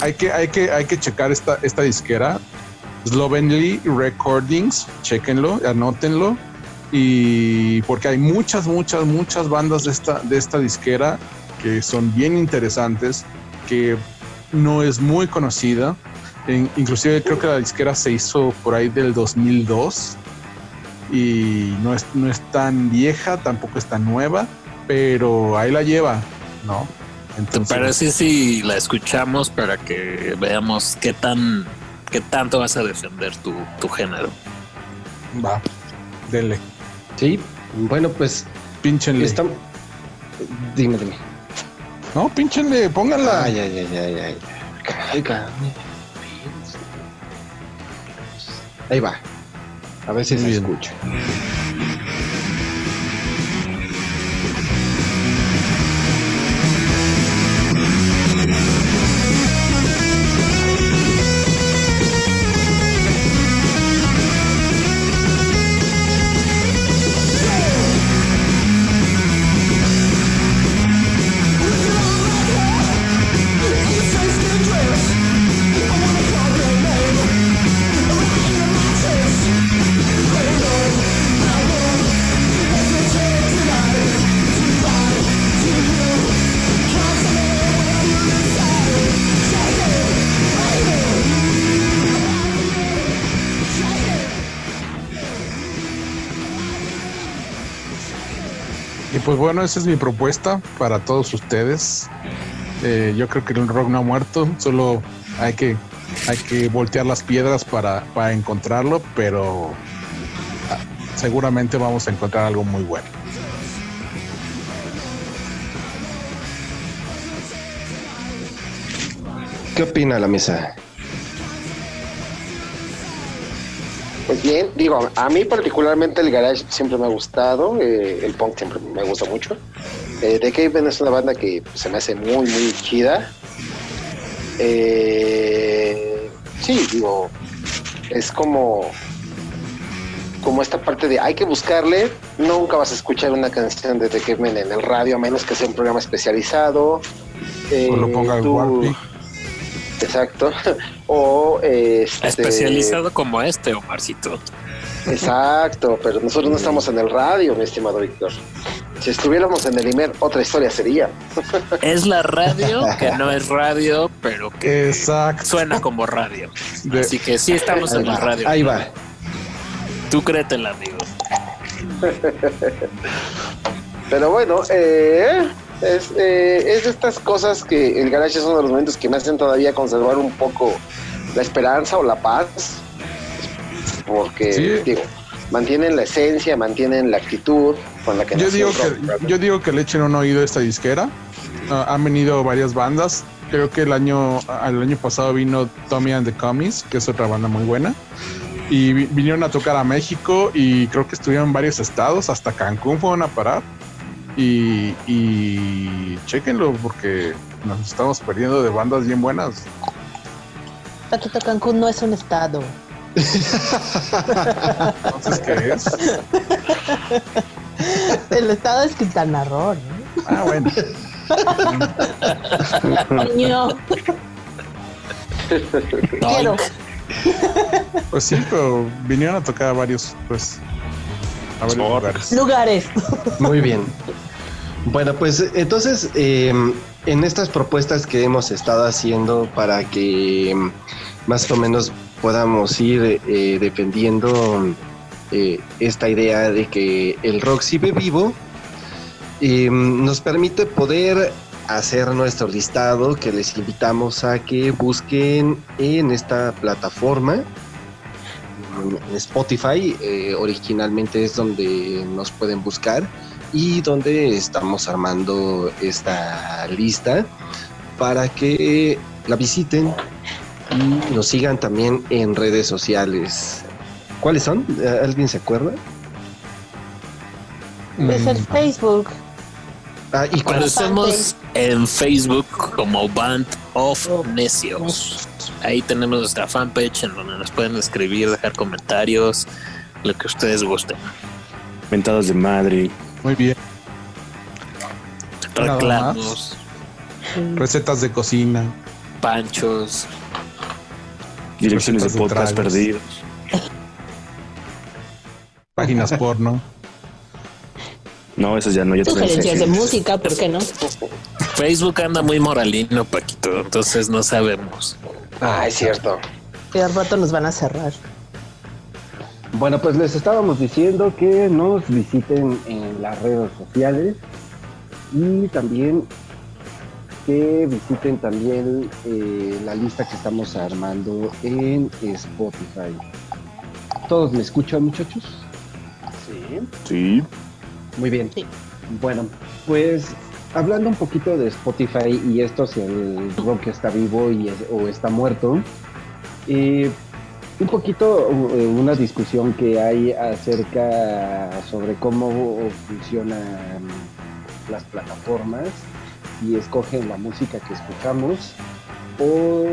hay, que, hay, que, hay que checar esta, esta disquera. Slovenly Recordings, chequenlo, anótenlo. Y porque hay muchas, muchas, muchas bandas de esta, de esta disquera que son bien interesantes, que no es muy conocida. inclusive creo que la disquera se hizo por ahí del 2002 y no es, no es tan vieja, tampoco es tan nueva, pero ahí la lleva, ¿no? Entonces, ¿Te parece si la escuchamos para que veamos qué tan qué tanto vas a defender tu, tu género? Va, denle. Sí, bueno, pues. Pínchenle. Dime, dime. No, pínchenle, pónganla. Ay, ay, ay, ay, ay. Ahí va. A ver si se escucha. Pues bueno, esa es mi propuesta para todos ustedes. Eh, yo creo que el rock no ha muerto, solo hay que, hay que voltear las piedras para, encontrarlo, pero ah, seguramente vamos a encontrar algo muy bueno. ¿Qué opina la mesa? Pues bien, digo, a mí particularmente el garage siempre me ha gustado, eh, el punk siempre me gusta mucho. Eh, The Caveman es una banda que se me hace muy, muy chida. Eh, sí, digo, es como, como esta parte de hay que buscarle. Nunca vas a escuchar una canción de The Caveman en el radio, a menos que sea un programa especializado. o lo ponga el Exacto. <laughs> o este, especializado como este, Omarcito. Exacto, pero nosotros no estamos en el radio, mi estimado Víctor. Si estuviéramos en el IMER, otra historia sería. <laughs> Es la radio que no es radio, pero que suena como radio. Así que sí estamos en la radio. Ahí va. Tú créetela, amigo. Pero bueno, eh, es, eh, es de estas cosas que el garage es uno de los momentos que me hacen todavía conservar un poco la esperanza o la paz. Porque, digo, mantienen la esencia, mantienen la actitud con la que yo digo que Yo digo que le echen un oído a esta disquera. Ah, han venido varias bandas. Creo que el año, el año pasado vino Tommy and the Commies, que es otra banda muy buena. Y vinieron a tocar a México y creo que estuvieron en varios estados, hasta Cancún fueron a parar. Y, y chequenlo porque nos estamos perdiendo de bandas bien buenas. Paquito Cancún no es un estado. Entonces, ¿qué es? El estado es Quintana Roo. Ah, bueno. Niño. Quiero. Pues sí, pero vinieron a tocar a varios, pues, a varios lugares. Lugares. Muy bien. Bueno, pues entonces em, en estas propuestas que hemos estado haciendo para que em, más o menos podamos ir eh, defendiendo eh, esta idea de que el rock sigue vivo, em, nos permite poder hacer nuestro listado que les invitamos a que busquen en esta plataforma Spotify eh, originalmente es donde nos pueden buscar y donde estamos armando esta lista para que la visiten y nos sigan también en redes sociales. ¿Cuáles son? ¿Alguien se acuerda? Es el Facebook. Ah, y cuando estamos en Facebook como Band of Necios. Ahí tenemos nuestra fanpage en donde nos pueden escribir, dejar comentarios, lo que ustedes gusten. Mentadas de madre. Muy bien. Reclamos. Recetas de cocina. Panchos. Direcciones de podcast perdidos. Páginas <laughs> porno. No, eso ya no. Ya Sugerencias de música, ¿por qué no? Facebook anda muy moralino, Paquito, entonces no sabemos. Ah, es cierto. Y al rato nos van a cerrar. Bueno, pues les estábamos diciendo que nos visiten en las redes sociales y también que visiten también eh, la lista que estamos armando en Spotify. ¿Todos me escuchan, muchachos? Sí. Sí. Muy bien. Bueno, pues hablando un poquito de Spotify y esto si el rock está vivo y o está muerto, eh, un poquito eh, una discusión que hay acerca sobre cómo funcionan las plataformas y escogen la música que escuchamos o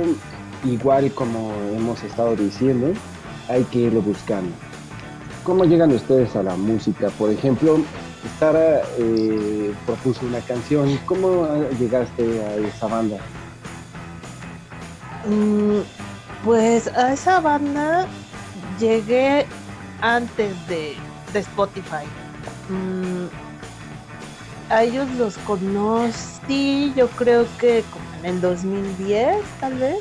igual como hemos estado diciendo hay que irlo buscando. ¿Cómo llegan ustedes a la música? Por ejemplo, Sara eh, propuso una canción. ¿Cómo llegaste a esa banda? Mm, pues a esa banda llegué antes de, Spotify. Mm, a ellos los conocí, yo creo que como en el 2010, tal vez.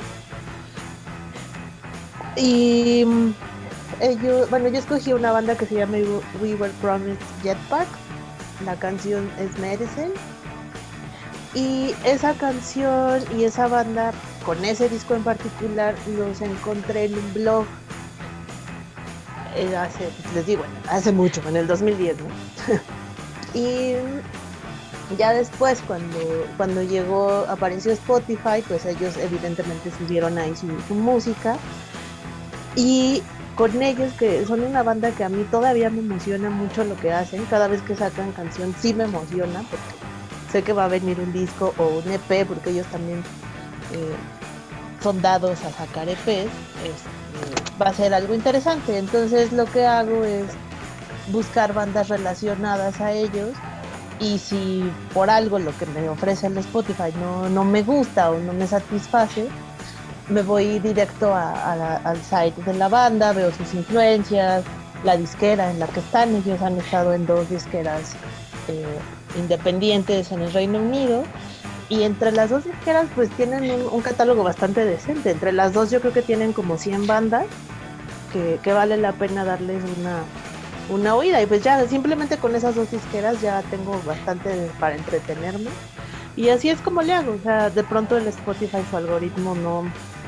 Y mm, ellos, bueno, yo escogí una banda que se llama We Were Promised Jetpack la canción es Medicine. Y esa canción y esa banda, con ese disco en particular, los encontré en un blog. Eh, hace, les digo, hace mucho, en el 2010, <laughs> y ya después, cuando, cuando llegó, apareció Spotify, pues ellos evidentemente subieron ahí su, música. Y con ellos, que son una banda que a mí todavía me emociona mucho lo que hacen. Cada vez que sacan canción sí me emociona porque sé que va a venir un disco o un EP porque ellos también son dados a sacar EPs. Este, va a ser algo interesante. Entonces lo que hago es buscar bandas relacionadas a ellos y si por algo lo que me ofrece el Spotify no, no me gusta o no me satisface, me voy directo al site de la banda, veo sus influencias, la disquera en la que están. Ellos han estado en dos disqueras eh, independientes en el Reino Unido. Y entre las dos disqueras pues tienen un, catálogo bastante decente. Entre las dos yo creo que tienen como 100 bandas que, que vale la pena darles una, una oída. Y pues ya simplemente con esas dos disqueras ya tengo bastante para entretenerme. Y así es como le hago. O sea, de pronto el Spotify, su algoritmo no,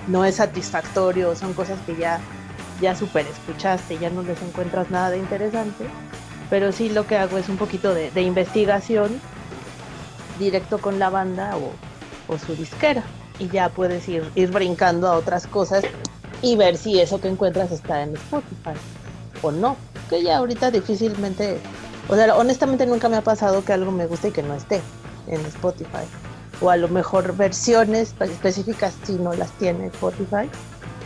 no es satisfactorio, son cosas que ya, ya super escuchaste, ya no les encuentras nada de interesante, pero sí lo que hago es un poquito de, investigación directo con la banda o, su disquera. Y ya puedes ir, ir brincando a otras cosas y ver si eso que encuentras está en Spotify o no, que ya ahorita difícilmente, o sea, honestamente nunca me ha pasado que algo me guste y que no esté en Spotify. O a lo mejor versiones específicas si no las tiene Spotify,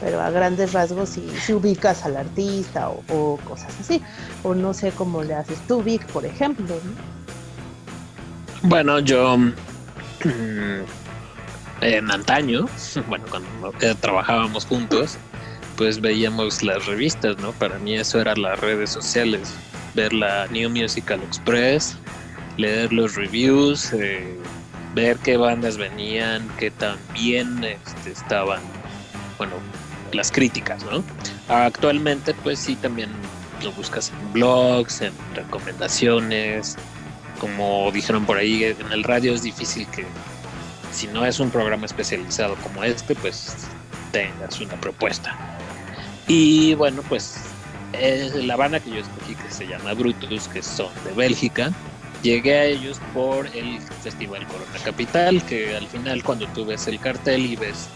pero a grandes rasgos si, si ubicas al artista o, cosas así, o no sé cómo le haces. Tú, Vic, por ejemplo. Bueno, yo mm, en antaño, <laughs> bueno, cuando trabajábamos juntos, pues veíamos las revistas, ¿no? Para mí eso era las redes sociales, ver la New Musical Express, leer los reviews, eh, ver qué bandas venían, qué tan bien este, estaban, bueno, las críticas, ¿no? Actualmente, pues sí, también lo buscas en blogs, en recomendaciones, como dijeron por ahí, en el radio es difícil que si no es un programa especializado como este, pues tengas una propuesta. Y bueno, pues es la banda que yo escogí que se llama Brutus, que son de Bélgica. Llegué a ellos por el Festival Corona Capital, que al final cuando tú ves el cartel y ves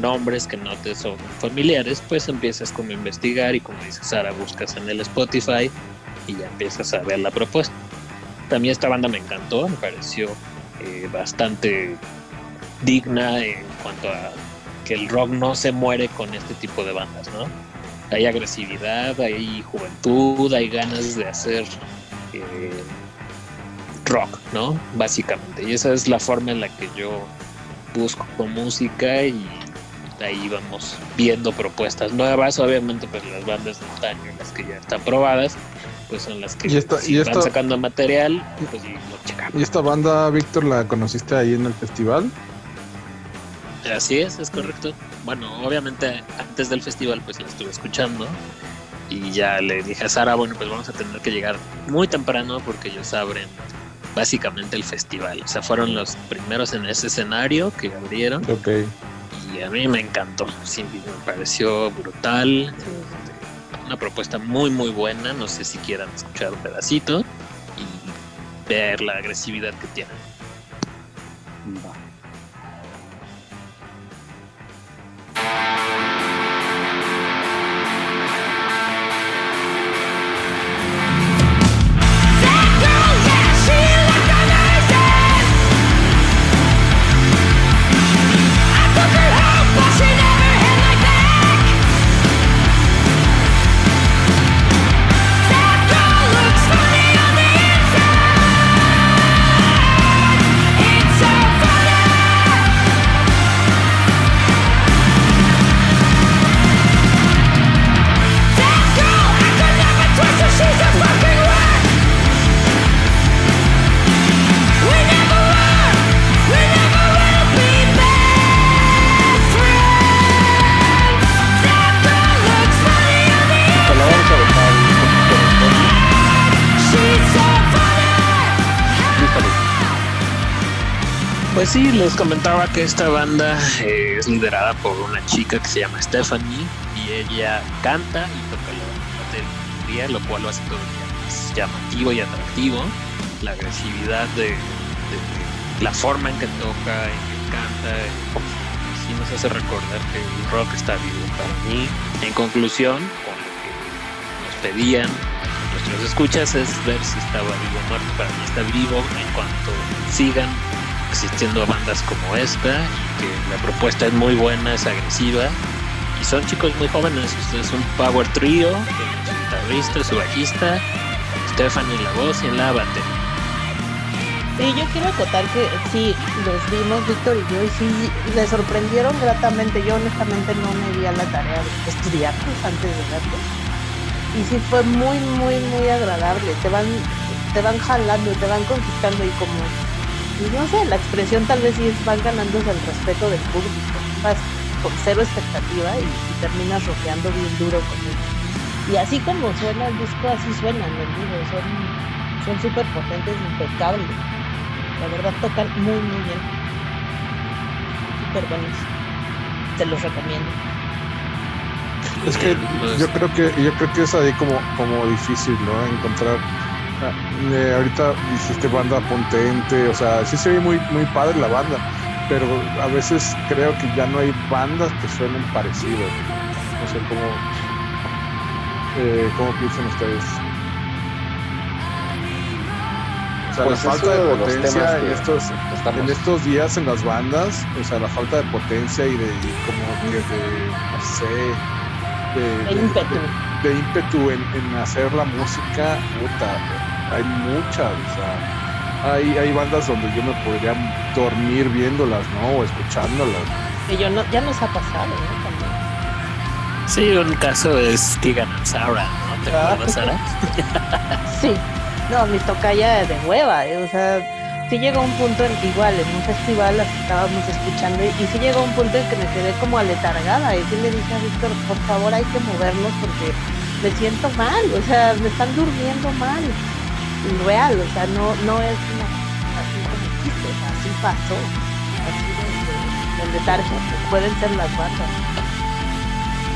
nombres que no te son familiares, pues empiezas como a investigar y como dice Sara, buscas en el Spotify y ya empiezas a ver la propuesta. También esta banda me encantó, me pareció eh, bastante digna en cuanto a que el rock no se muere con este tipo de bandas, ¿no? Hay agresividad, hay juventud, hay ganas de hacer eh, rock, ¿no? Básicamente. Y esa es la forma en la que yo busco música y ahí vamos viendo propuestas nuevas. Obviamente, pues las bandas de antaño, las que ya están probadas, pues son las que están sacando material, pues lo checamos. ¿Y esta banda, Víctor, la conociste ahí en el festival? Así es, es correcto. Bueno, obviamente antes del festival pues la estuve escuchando y ya le dije a Sara, bueno, pues vamos a tener que llegar muy temprano porque ellos abren básicamente el festival. O sea, fueron los primeros en ese escenario que abrieron. Ok. Y a mí me encantó, sí, me pareció brutal. Una propuesta muy, muy buena. No sé si quieran escuchar un pedacito y ver la agresividad que tienen. Sí, les comentaba que esta banda eh, es liderada por una chica que se llama Stephanie y ella canta y toca la batería, lo cual lo hace todo más llamativo y atractivo. La agresividad de, la forma en que toca, en que canta, sí nos hace recordar que el rock está vivo para mí. En conclusión, con lo que nos pedían nuestros escuchas es ver si estaba vivo o muerto. Para mí está vivo en cuanto sigan existiendo bandas como esta, que la propuesta es muy buena, es agresiva, y son chicos muy jóvenes, es un power trio, su guitarrista, su bajista, Stephanie la voz y en la batería. Sí, yo quiero acotar que sí, los vimos, Víctor y yo, y sí, le sorprendieron gratamente. Yo honestamente no me di a la tarea de estudiarlos antes de verlos. Y sí fue muy, muy, muy agradable. Te van, te van jalando, te van conquistando y como no sé, la expresión tal vez sí es, van ganándose el respeto del público, vas con cero expectativa y, terminas roqueando bien duro con él. Y así como suena el disco, así suenan el vivo, son son súper potentes, impecables. La verdad tocan muy muy bien. Súper buenos. Se los recomiendo. Es que yo creo que yo creo que es ahí como como difícil, ¿no? Encontrar eh, ahorita dijiste banda potente, o sea, sí se ve muy, muy padre la banda, pero a veces creo que ya no hay bandas que suenen parecidos. No sé cómo, eh, cómo piensan ustedes. O sea, la pues falta de potencia en estos, en estos días en las bandas, o sea, la falta de potencia y de como de, no sé, de, ímpetu, de, ímpetu en, en, hacer la música, puta, hay muchas, o sea, hay, hay bandas donde yo me podría dormir viéndolas, ¿no? O escuchándolas. Que yo no, ya nos ha pasado, ¿no? También. Sí, un caso es Tegan and Sarah, ¿no? ¿Te ah. acuerdas, Sara? <laughs> sí. No, mi tocaya de hueva, eh, o sea, sí llegó un punto en igual, en un festival las estábamos escuchando y, sí llegó un punto en que me quedé como aletargada y sí le dije a Víctor, por favor hay que movernos porque me siento mal, o sea, me están durmiendo mal. Real, o sea, no, no es una así como chiste, así pasó. Así de, de, pueden ser las bandas.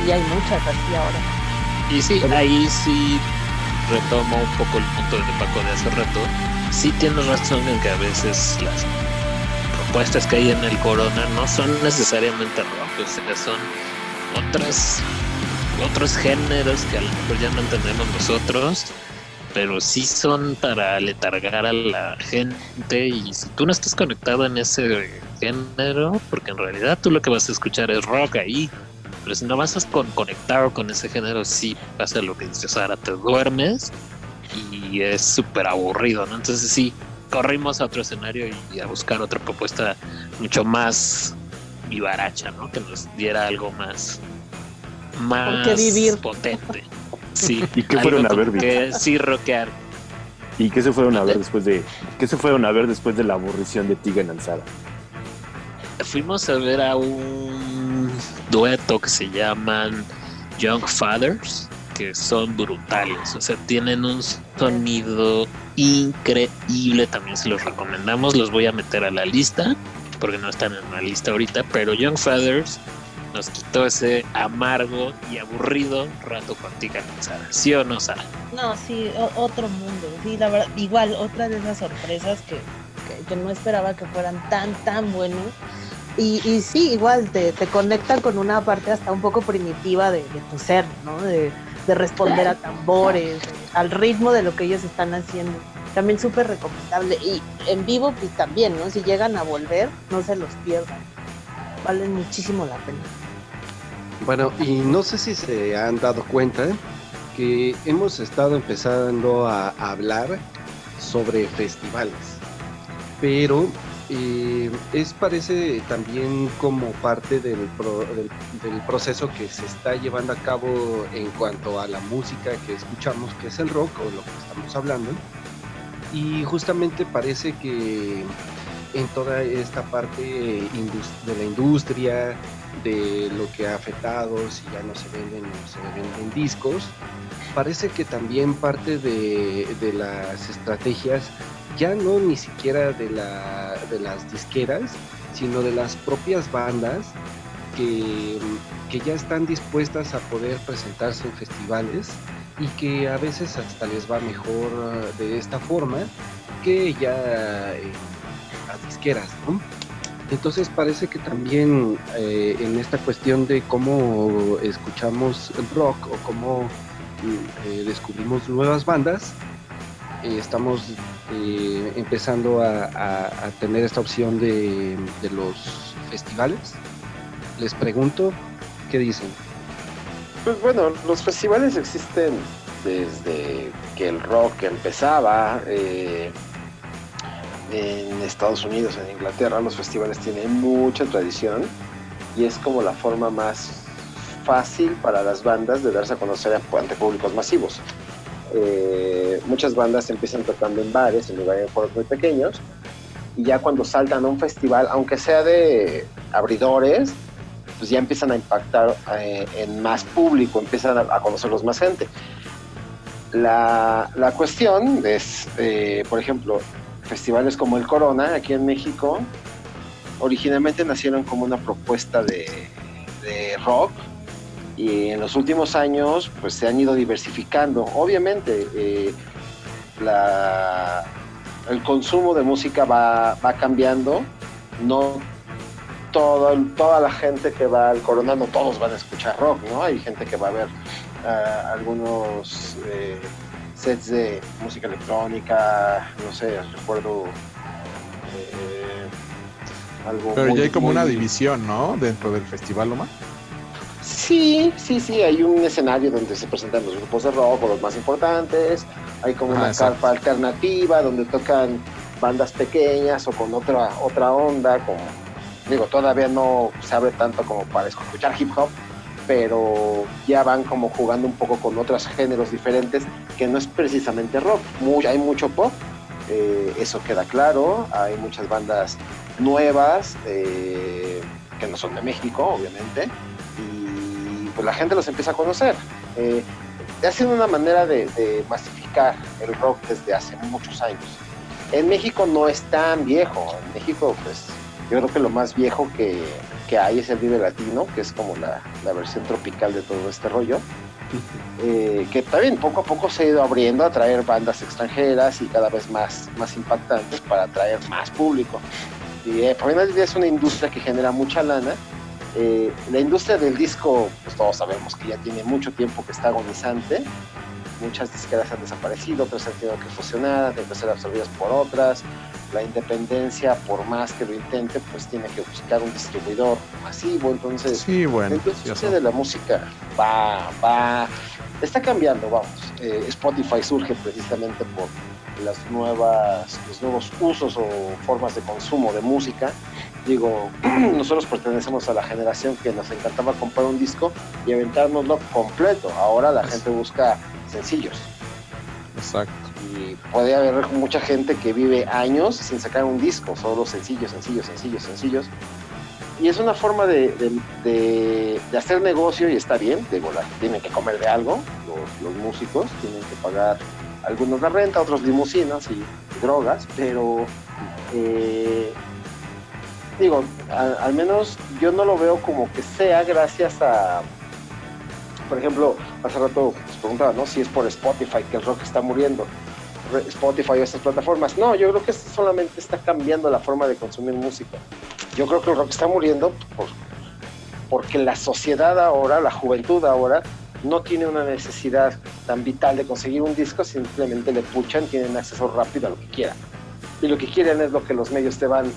Y hay muchas así ahora. Y sí, ahí sí retomo un poco el punto de Paco de hace rato sí tienes razón en que a veces las propuestas que hay en el Corona no son necesariamente rock, o sea, son otras otros géneros que a lo mejor ya no entendemos nosotros, pero sí son para letargar a la gente y si tú no estás conectado en ese género, porque en realidad tú lo que vas a escuchar es rock ahí, pero si no vas a con, conectar con ese género, sí pasa lo que dices, ahora te duermes y es súper aburrido, ¿no? Entonces sí, corrimos a otro escenario y a buscar otra propuesta mucho más vivaracha, ¿no? Que nos diera algo más, más potente. Sí, <laughs> ¿Y qué fueron a ver? Que, sí, rockear. ¿Y qué se fueron a ver después de qué se fueron a ver después de la aburrición de Tiga en Alzada? Fuimos a ver a un dueto que se llaman Young Fathers que son brutales, o sea, tienen un sonido increíble, también se los recomendamos, los voy a meter a la lista, porque no están en la lista ahorita, pero Young Fathers nos quitó ese amargo y aburrido rato contigo, Sara. ¿Sí o no, Sara? No, sí, otro mundo. Sí, la verdad, igual, otra de esas sorpresas que, que, no esperaba que fueran tan, tan buenos. Y, y sí, igual te, te conectan con una parte hasta un poco primitiva de, de tu ser, ¿no? De, de responder a tambores, al ritmo de lo que ellos están haciendo. También súper recomendable. Y en vivo, pues también, ¿no? Si llegan a volver, no se los pierdan. Valen muchísimo la pena. Bueno, y no sé si se han dado cuenta que hemos estado empezando a hablar sobre festivales, pero eh, es parece también como parte del, del, proceso que se está llevando a cabo en cuanto a la música que escuchamos, que es el rock o lo que estamos hablando. Y justamente parece que en toda esta parte de la industria, de lo que ha afectado, si ya no se venden o se venden discos, parece que también parte de, de las estrategias ya no ni siquiera de, la, de las disqueras, sino de las propias bandas que, que, ya están dispuestas a poder presentarse en festivales y que a veces hasta les va mejor de esta forma que ya en las disqueras, ¿no? Entonces parece que también eh, en esta cuestión de cómo escuchamos rock o cómo eh, descubrimos nuevas bandas, eh, estamos empezando a, tener esta opción de, los festivales. Les pregunto, ¿qué dicen? Pues bueno, los festivales existen desde que el rock empezaba. Eh, en Estados Unidos, en Inglaterra, los festivales tienen mucha tradición y es como la forma más fácil para las bandas de darse a conocer ante públicos masivos. Eh, muchas bandas empiezan tocando en bares, en lugares muy pequeños, y ya cuando saltan a un festival, aunque sea de abridores, pues ya empiezan a impactar eh, en más público, empiezan a, conocerlos más gente. La, la cuestión es, eh, por ejemplo, festivales como el Corona, aquí en México, originalmente nacieron como una propuesta de, rock, y en los últimos años pues se han ido diversificando. Obviamente eh, el consumo de música va, cambiando, no todo, toda la gente que va al Corona, no todos van a escuchar rock, ¿no? Hay gente que va a ver eh, algunos eh, sets de música electrónica, no sé, recuerdo algo. Pero ya hay como una división, ¿no? Dentro del festival, Omar. Sí, sí, sí, hay un escenario donde se presentan los grupos de rock o los más importantes, hay como una carpa alternativa donde tocan bandas pequeñas o con otra otra onda, como digo, todavía no se abre tanto como para escuchar hip hop, pero ya van como jugando un poco con otros géneros diferentes que no es precisamente rock. hay mucho pop, eh, eso queda claro. Hay muchas bandas nuevas eh, que no son de México, obviamente, y pues la gente los empieza a conocer. Eh, ha sido una manera de, masificar el rock desde hace muchos años. En México no es tan viejo. En México, pues, yo creo que lo más viejo que, que hay es el Vive Latino, que es como la, la versión tropical de todo este rollo. Eh, que también poco a poco se ha ido abriendo a traer bandas extranjeras y cada vez más, más impactantes para atraer más público. Y eh, por es una industria que genera mucha lana. Eh, la industria del disco, pues todos sabemos que ya tiene mucho tiempo que está agonizante. Muchas disqueras han desaparecido, otras han tenido que fusionar, han ser absorbidas por otras la independencia, por más que lo intente, pues tiene que buscar un distribuidor masivo. Entonces, sí, bueno, la de la música va, va, está cambiando, vamos. Eh, Spotify surge precisamente por las nuevas, los nuevos usos o formas de consumo de música. Digo, <clears throat> nosotros pertenecemos a la generación que nos encantaba comprar un disco y aventárnoslo completo. Ahora la gente busca sencillos. Exacto y puede haber mucha gente que vive años sin sacar un disco, solo sencillos, sencillos, sencillos, sencillos. Y es una forma de, de, hacer negocio y está bien, digo, tienen que comer de algo, los, músicos tienen que pagar algunos la renta, otros limusinas y, drogas, pero eh, digo, al menos yo no lo veo como que sea gracias a, por ejemplo, hace rato les preguntaba, ¿no? Si es por Spotify que el rock está muriendo. Spotify o estas plataformas. No, yo creo que solamente está cambiando la forma de consumir música. Yo creo que el rock está muriendo por, porque la sociedad ahora, la juventud ahora, no tiene una necesidad tan vital de conseguir un disco, simplemente le puchan, tienen acceso rápido a lo que quieran. Y lo que quieren es lo que los medios te van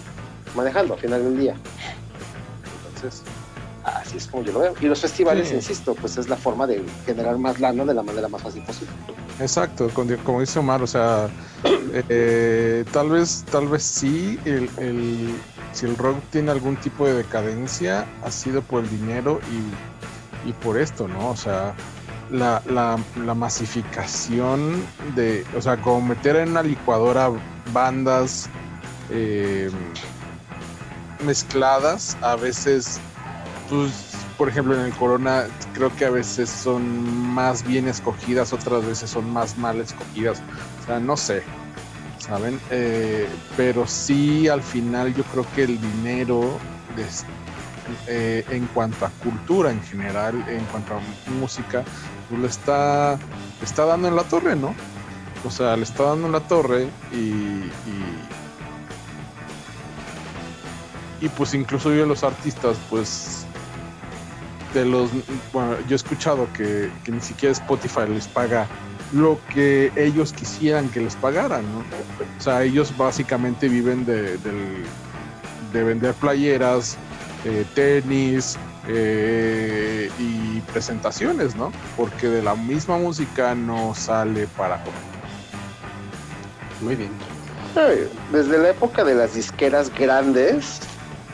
manejando al final del día. Entonces, así es como yo lo veo. Y los festivales, insisto, pues es la forma de generar más lana de la manera más fácil posible. Exacto, como dice Omar, o sea, <clears throat> eh, tal vez, tal vez sí, el, si el rock tiene algún tipo de decadencia, ha sido por el dinero y, por esto, ¿no? O sea, la, la, masificación de, o sea, como meter en una licuadora bandas eh, mezcladas, a veces, pues por ejemplo, en el Corona creo que a veces son más bien escogidas, otras veces son más mal escogidas. O sea, no sé, ¿saben? Eh, pero sí, al final yo creo que el dinero eh, en cuanto a cultura en general, en cuanto a música, pues le está, está dando en la torre, ¿no? O sea, le está dando en la torre y, y, y pues incluso yo los artistas pues de los, bueno, yo he escuchado que, ni siquiera Spotify les paga lo que ellos quisieran que les pagaran, ¿no? O sea, ellos básicamente viven de, de vender playeras, eh, tenis eh, y presentaciones, ¿no? Porque de la misma música no sale para comer. Muy bien. Desde la época de las disqueras grandes,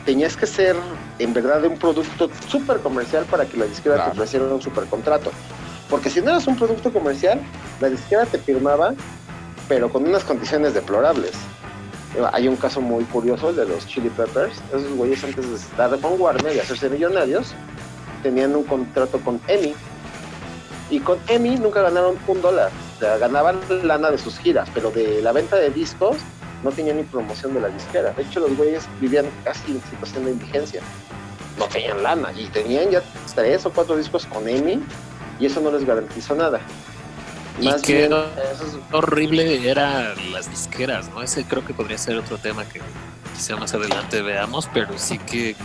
tenías que ser en verdad un producto súper comercial para que la disquera te ofreciera un super contrato. Porque si no eras un producto comercial, la disquera te firmaba, pero con unas condiciones deplorables. Hay un caso muy curioso, el de los Chili Peppers. Esos güeyes antes de estar con Warner y hacerse millonarios, tenían un contrato con EMI. Y con EMI nunca ganaron un dólar. O sea, ganaban lana de sus giras, pero de la venta de discos no tenían ni promoción de la disquera. De hecho, los güeyes vivían casi en situación de indigencia. No tenían lana y tenían ya tres o cuatro discos con EMI y eso no les garantizó nada. Más y bien, horrible eran las disqueras, ¿no? Ese creo que podría ser otro tema que quizá más adelante veamos, pero sí que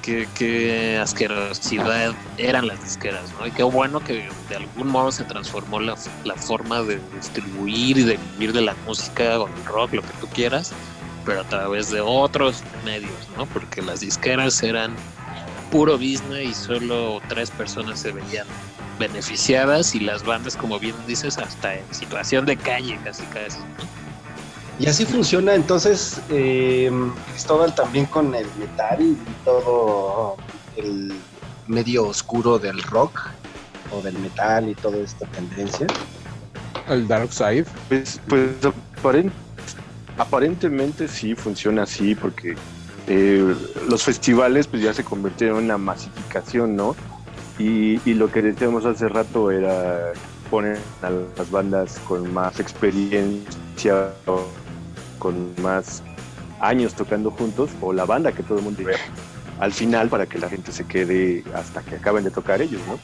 qué, asquerosidad eran las disqueras, ¿no? Y qué bueno que de algún modo se transformó la, forma de distribuir y de vivir de la música o el rock, lo que tú quieras, pero a través de otros medios, ¿no? Porque las disqueras eran puro business y solo tres personas se veían beneficiadas y las bandas, como bien dices, hasta en situación de calle casi casi. Y así funciona entonces eh, Cristóbal también con el metal y todo el medio oscuro del rock o del metal y toda esta tendencia. El Dark Side. Pues, pues aparentemente sí funciona así porque eh, los festivales pues ya se convirtieron en una masificación, ¿no? Y, y, lo que decíamos hace rato era poner a las bandas con más experiencia, con más años tocando juntos, o la banda que todo el mundo ve al final para que la gente se quede hasta que acaben de tocar ellos, ¿no?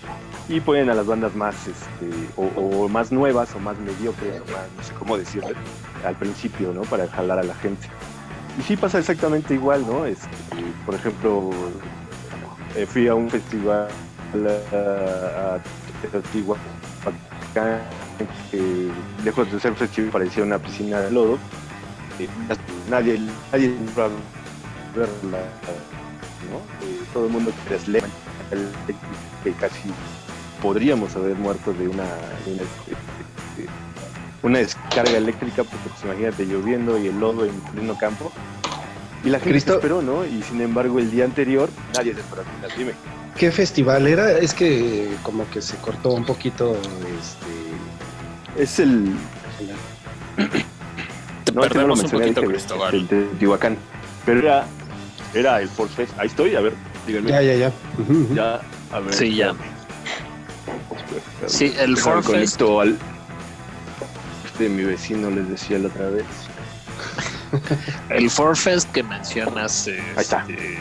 Y ponen a las bandas más, este, o, más nuevas, o más mediocres, no sé cómo decirlo, al principio, ¿no? Para jalar a la gente. Y sí pasa exactamente igual, ¿no? Este, por ejemplo, eh, fui a un festival a, que lejos de ser festival parecía una piscina de lodo. Nadie, nadie verla eh, todo el mundo que que casi podríamos haber muerto de una, una, descarga eléctrica, porque pues, imagínate lloviendo y el lodo en pleno campo. Y la gente esperó, ¿no? Y sin embargo, el día anterior nadie se esperó. Dime. ¿Qué festival era? Es que como que se cortó un poquito. Este... Es el. No, perdemos un poquito, Cristóbal. El de Tihuacán. Pero era era el Force Fest. Ahí estoy, a ver, díganme. Ya, ya, ya. Ya, a ver. Sí, ya. Sí, el Force Fest. Al... De mi vecino les decía la otra vez. <laughs> el Forfest que mencionas Ahí está. Este,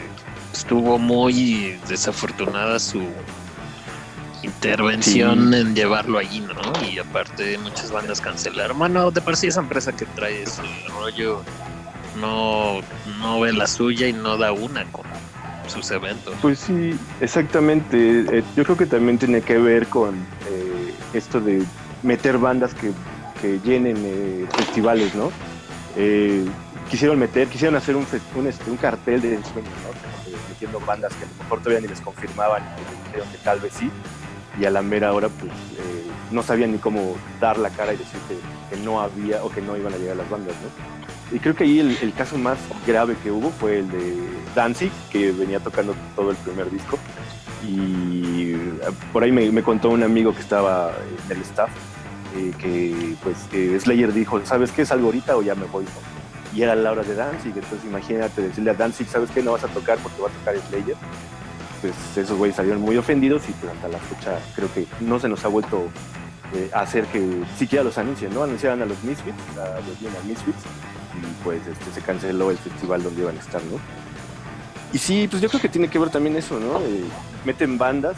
estuvo muy desafortunada su intervención en llevarlo allí, ¿no? Y aparte muchas bandas cancelaron. Bueno, de por sí esa empresa que trae ese rollo no, no ve la suya y no da una con sus eventos. Pues sí, exactamente. Eh, yo creo que también tiene que ver con eh, esto de meter bandas que, llenen eh, festivales, ¿no? quisieron meter, quisieron hacer un, un, este, un cartel de ensueño, ¿no? Metiendo bandas que a lo mejor todavía ni les confirmaban y que tal vez sí. Y a la mera hora, pues no sabían ni cómo dar la cara y decir que, que no había o que no iban a llegar las bandas, ¿no? Y creo que ahí el, caso más grave que hubo fue el de Danzig, que venía tocando todo el primer disco. Y eh, por ahí me, contó un amigo que estaba en el staff, eh, que pues Slayer dijo, ¿sabes qué? ¿Salgo ahorita o ya me voy? Y era la hora de Danzig, entonces imagínate decirle a Danzig, ¿sabes qué? No vas a tocar porque va a tocar Slayer. Pues esos güeyes salieron muy ofendidos y pues hasta la fecha creo que no se nos ha vuelto eh, a hacer que siquiera los anuncien, ¿no? Anunciaban a los Misfits, a los Misfits, y pues este, se canceló el festival donde iban a estar, ¿no? Y sí, pues yo creo que tiene que ver también eso, ¿no? Eh, meten bandas,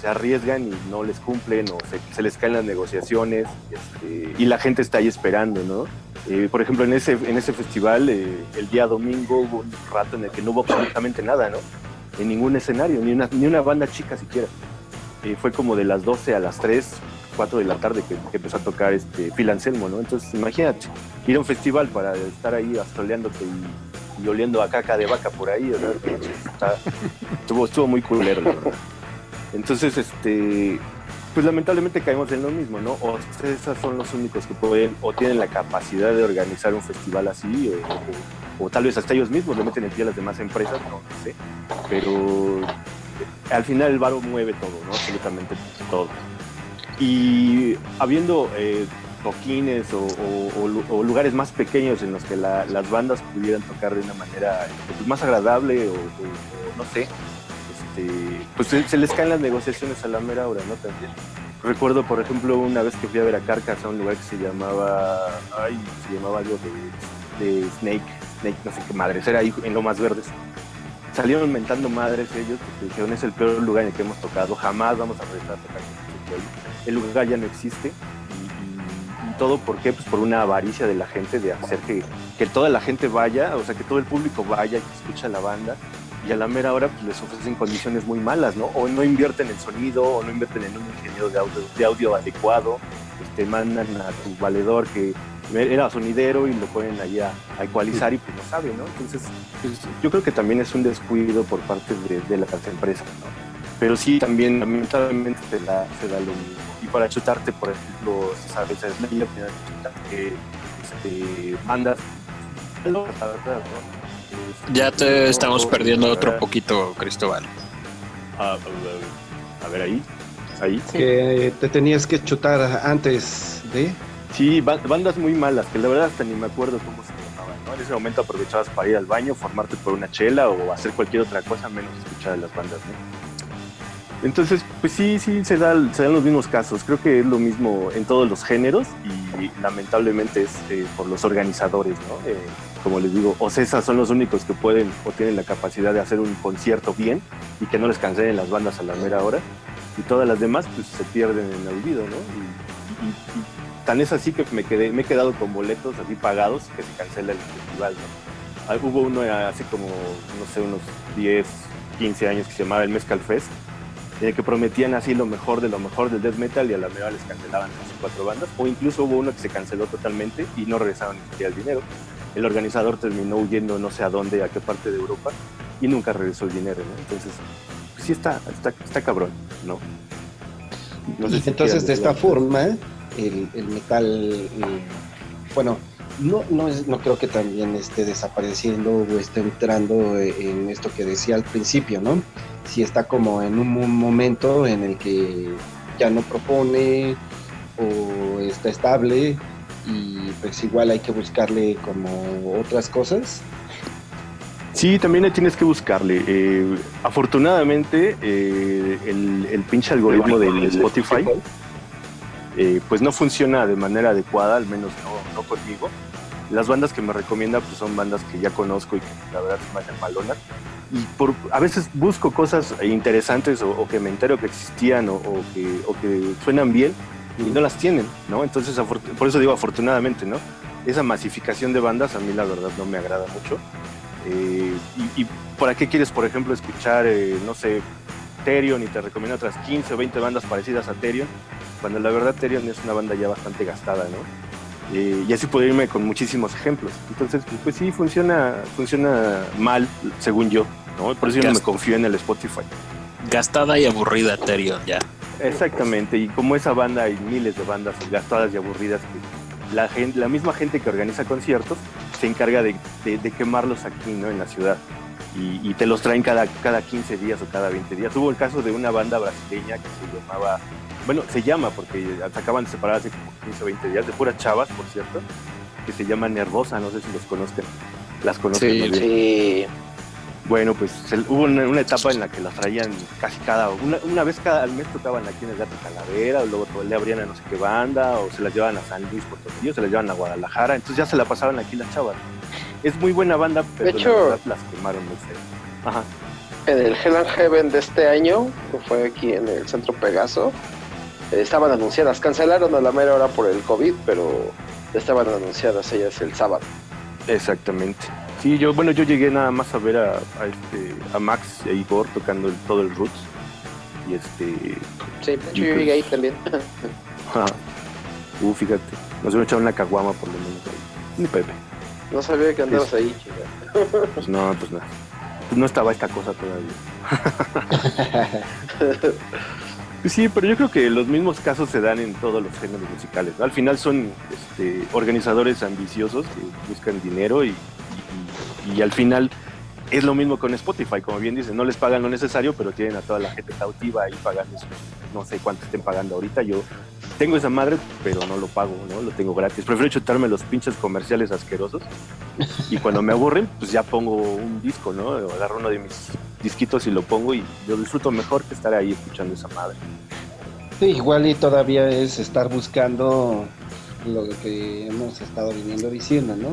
se arriesgan y no les cumplen o se, les caen las negociaciones este, y la gente está ahí esperando, ¿no? Eh, por ejemplo, en ese, en ese festival, eh, el día domingo hubo un rato en el que no hubo absolutamente nada, ¿no? En ningún escenario, ni una, ni una banda chica siquiera. fue como de las 12 a las 3, 4 de la tarde que, empezó a tocar este Phil Anselmo, ¿no? Entonces, imagínate, ir a un festival para estar ahí astroleándote y, oliendo a caca de vaca por ahí, ¿verdad? estuvo, estuvo muy culero, verdad. Entonces, este, pues lamentablemente caemos en lo mismo, ¿no? O esos son los únicos que pueden o tienen la capacidad de organizar un festival así, o, tal vez hasta ellos mismos le meten el pie a las demás empresas, no, sé. Pero al final el varo mueve todo, ¿no? Absolutamente todo. Y habiendo eh, toquines o, lugares más pequeños en los que las bandas pudieran tocar de una manera pues, más agradable o, no sé, este, pues se, les caen las negociaciones a la mera hora, ¿no? Recuerdo, por ejemplo, una vez que fui a ver a Carcas a un lugar que se llamaba, ay, se llamaba algo de, Snake, Snake, no sé qué madres, era ahí en lo más verdes salieron mentando madres ellos porque dijeron es el peor lugar en el que hemos tocado, jamás vamos a regresar a tocar el lugar ya no existe. Todo por qué? Pues por una avaricia de la gente de hacer que, que, toda la gente vaya, o sea, que todo el público vaya, que escucha la banda. Y a la mera hora pues les ofrecen condiciones muy malas, ¿no? O no invierten en sonido, o no invierten en un ingeniero de audio, de audio adecuado, este, mandan a tu valedor que era sonidero y lo ponen ahí a, ecualizar y pues no sabe, ¿no? Entonces, pues, yo creo que también es un descuido por parte de, de las empresas, ¿no? pero sí también lamentablemente se da, se da lo mismo. Y para chutarte, por ejemplo, la ya te estamos perdiendo otro poquito, Cristóbal. Ah, a ver ahí. Ahí. Que te tenías que chutar antes de. Sí, bandas muy malas, que la verdad hasta ni me acuerdo cómo se llamaban, ¿no? En ese momento aprovechabas para ir al baño, formarte por una chela o hacer cualquier otra cosa menos escuchar las bandas, ¿no? Entonces, pues sí, sí, se, da, se dan los mismos casos. Creo que es lo mismo en todos los géneros y lamentablemente es eh, por los organizadores, ¿no? Eh, como les digo, o César son los únicos que pueden o tienen la capacidad de hacer un concierto bien y que no les cancelen las bandas a la mera hora. Y todas las demás, pues se pierden en el olvido, ¿no? Y, tan es así que me, quedé, me he quedado con boletos así pagados que se cancela el festival, ¿no? Ah, hubo uno hace como, no sé, unos 10, 15 años que se llamaba el Mezcal Fest eh, que prometían así lo mejor de lo mejor del death metal y a la mejor les cancelaban las cuatro bandas, o incluso hubo uno que se canceló totalmente y no regresaron ni siquiera el dinero. El organizador terminó huyendo no sé a dónde, a qué parte de Europa, y nunca regresó el dinero, ¿no? Entonces, pues sí está, está, está cabrón, ¿no? entonces, de esta forma, el, el metal, eh, bueno, no, no, es, no creo que también esté desapareciendo o esté entrando en esto que decía al principio, ¿no? Si está como en un momento en el que ya no propone o está estable y pues igual hay que buscarle como otras cosas. Sí, también tienes que buscarle. Eh, afortunadamente, eh, el, el, pinche algoritmo del Spotify, eh, pues no funciona de manera adecuada, al menos no, no conmigo las bandas que me recomienda pues son bandas que ya conozco y que la verdad se me malonas. Y por, a veces busco cosas interesantes o, que me entero que existían o, que, o, que, suenan bien y no las tienen, ¿no? Entonces, por eso digo afortunadamente, ¿no? Esa masificación de bandas a mí la verdad no me agrada mucho. Eh, y, para qué quieres, por ejemplo, escuchar, eh, no sé, Terion y te recomiendo otras 15 o 20 bandas parecidas a Terion, cuando la verdad Terion es una banda ya bastante gastada, ¿no? Eh, y así puedo irme con muchísimos ejemplos. Entonces, pues sí, funciona, funciona mal, según yo. ¿no? Por eso yo no me confío en el Spotify. Gastada y aburrida, Terion, ya. Exactamente, y como esa banda hay miles de bandas gastadas y aburridas que la, gente, la misma gente que organiza conciertos se encarga de, quemarlos aquí ¿no? en la ciudad y, y, te los traen cada, cada 15 días o cada 20 días. Hubo el caso de una banda brasileña que se llamaba bueno, se llama porque acaban de separar hace como 15 o 20 días, de puras chavas, por cierto, que se llama Nervosa, no sé si los conozcan. Las conocen. Sí, sí. Bueno, pues hubo una, etapa en la que las traían casi cada, una, una vez cada al mes tocaban aquí en el Gato Calavera, o luego le abrían a no sé qué banda, o se las llevaban a San Luis Potosí, o se las llevaban a Guadalajara, entonces ya se la pasaban aquí las chavas. Es muy buena banda, pero de hecho, las quemaron muy feo. Ajá. En el Hell and Heaven de este año, que fue aquí en el Centro Pegaso, estaban anunciadas, cancelaron a la mera hora por el COVID, pero estaban anunciadas ellas el sábado. Exactamente. Sí, yo, bueno, yo llegué nada más a ver a, a este, a Max e Igor tocando todo el Roots. Y este. Sí, yo llegué ahí también. uh, fíjate. Nos hemos echado una caguama por lo menos ahí. Ni Pepe. No sabía que andabas ahí, chica. Pues no, pues no. Pues no estaba esta cosa todavía. <laughs> Sí, pero yo creo que los mismos casos se dan en todos los géneros musicales. Al final son este, organizadores ambiciosos que buscan dinero y, y, al final es lo mismo con Spotify, como bien dicen, no les pagan lo necesario, pero tienen a toda la gente cautiva ahí pagando, no sé cuánto estén pagando ahorita. Yo tengo esa madre, pero no lo pago, ¿no? Lo tengo gratis. Prefiero chutarme los pinches comerciales asquerosos y cuando me aburren, pues ya pongo un disco, ¿no? Agarro uno de mis disquitos y lo pongo y yo disfruto mejor que estar ahí escuchando esa madre. Sí, igual y todavía es estar buscando lo que hemos estado viniendo diciendo, ¿no?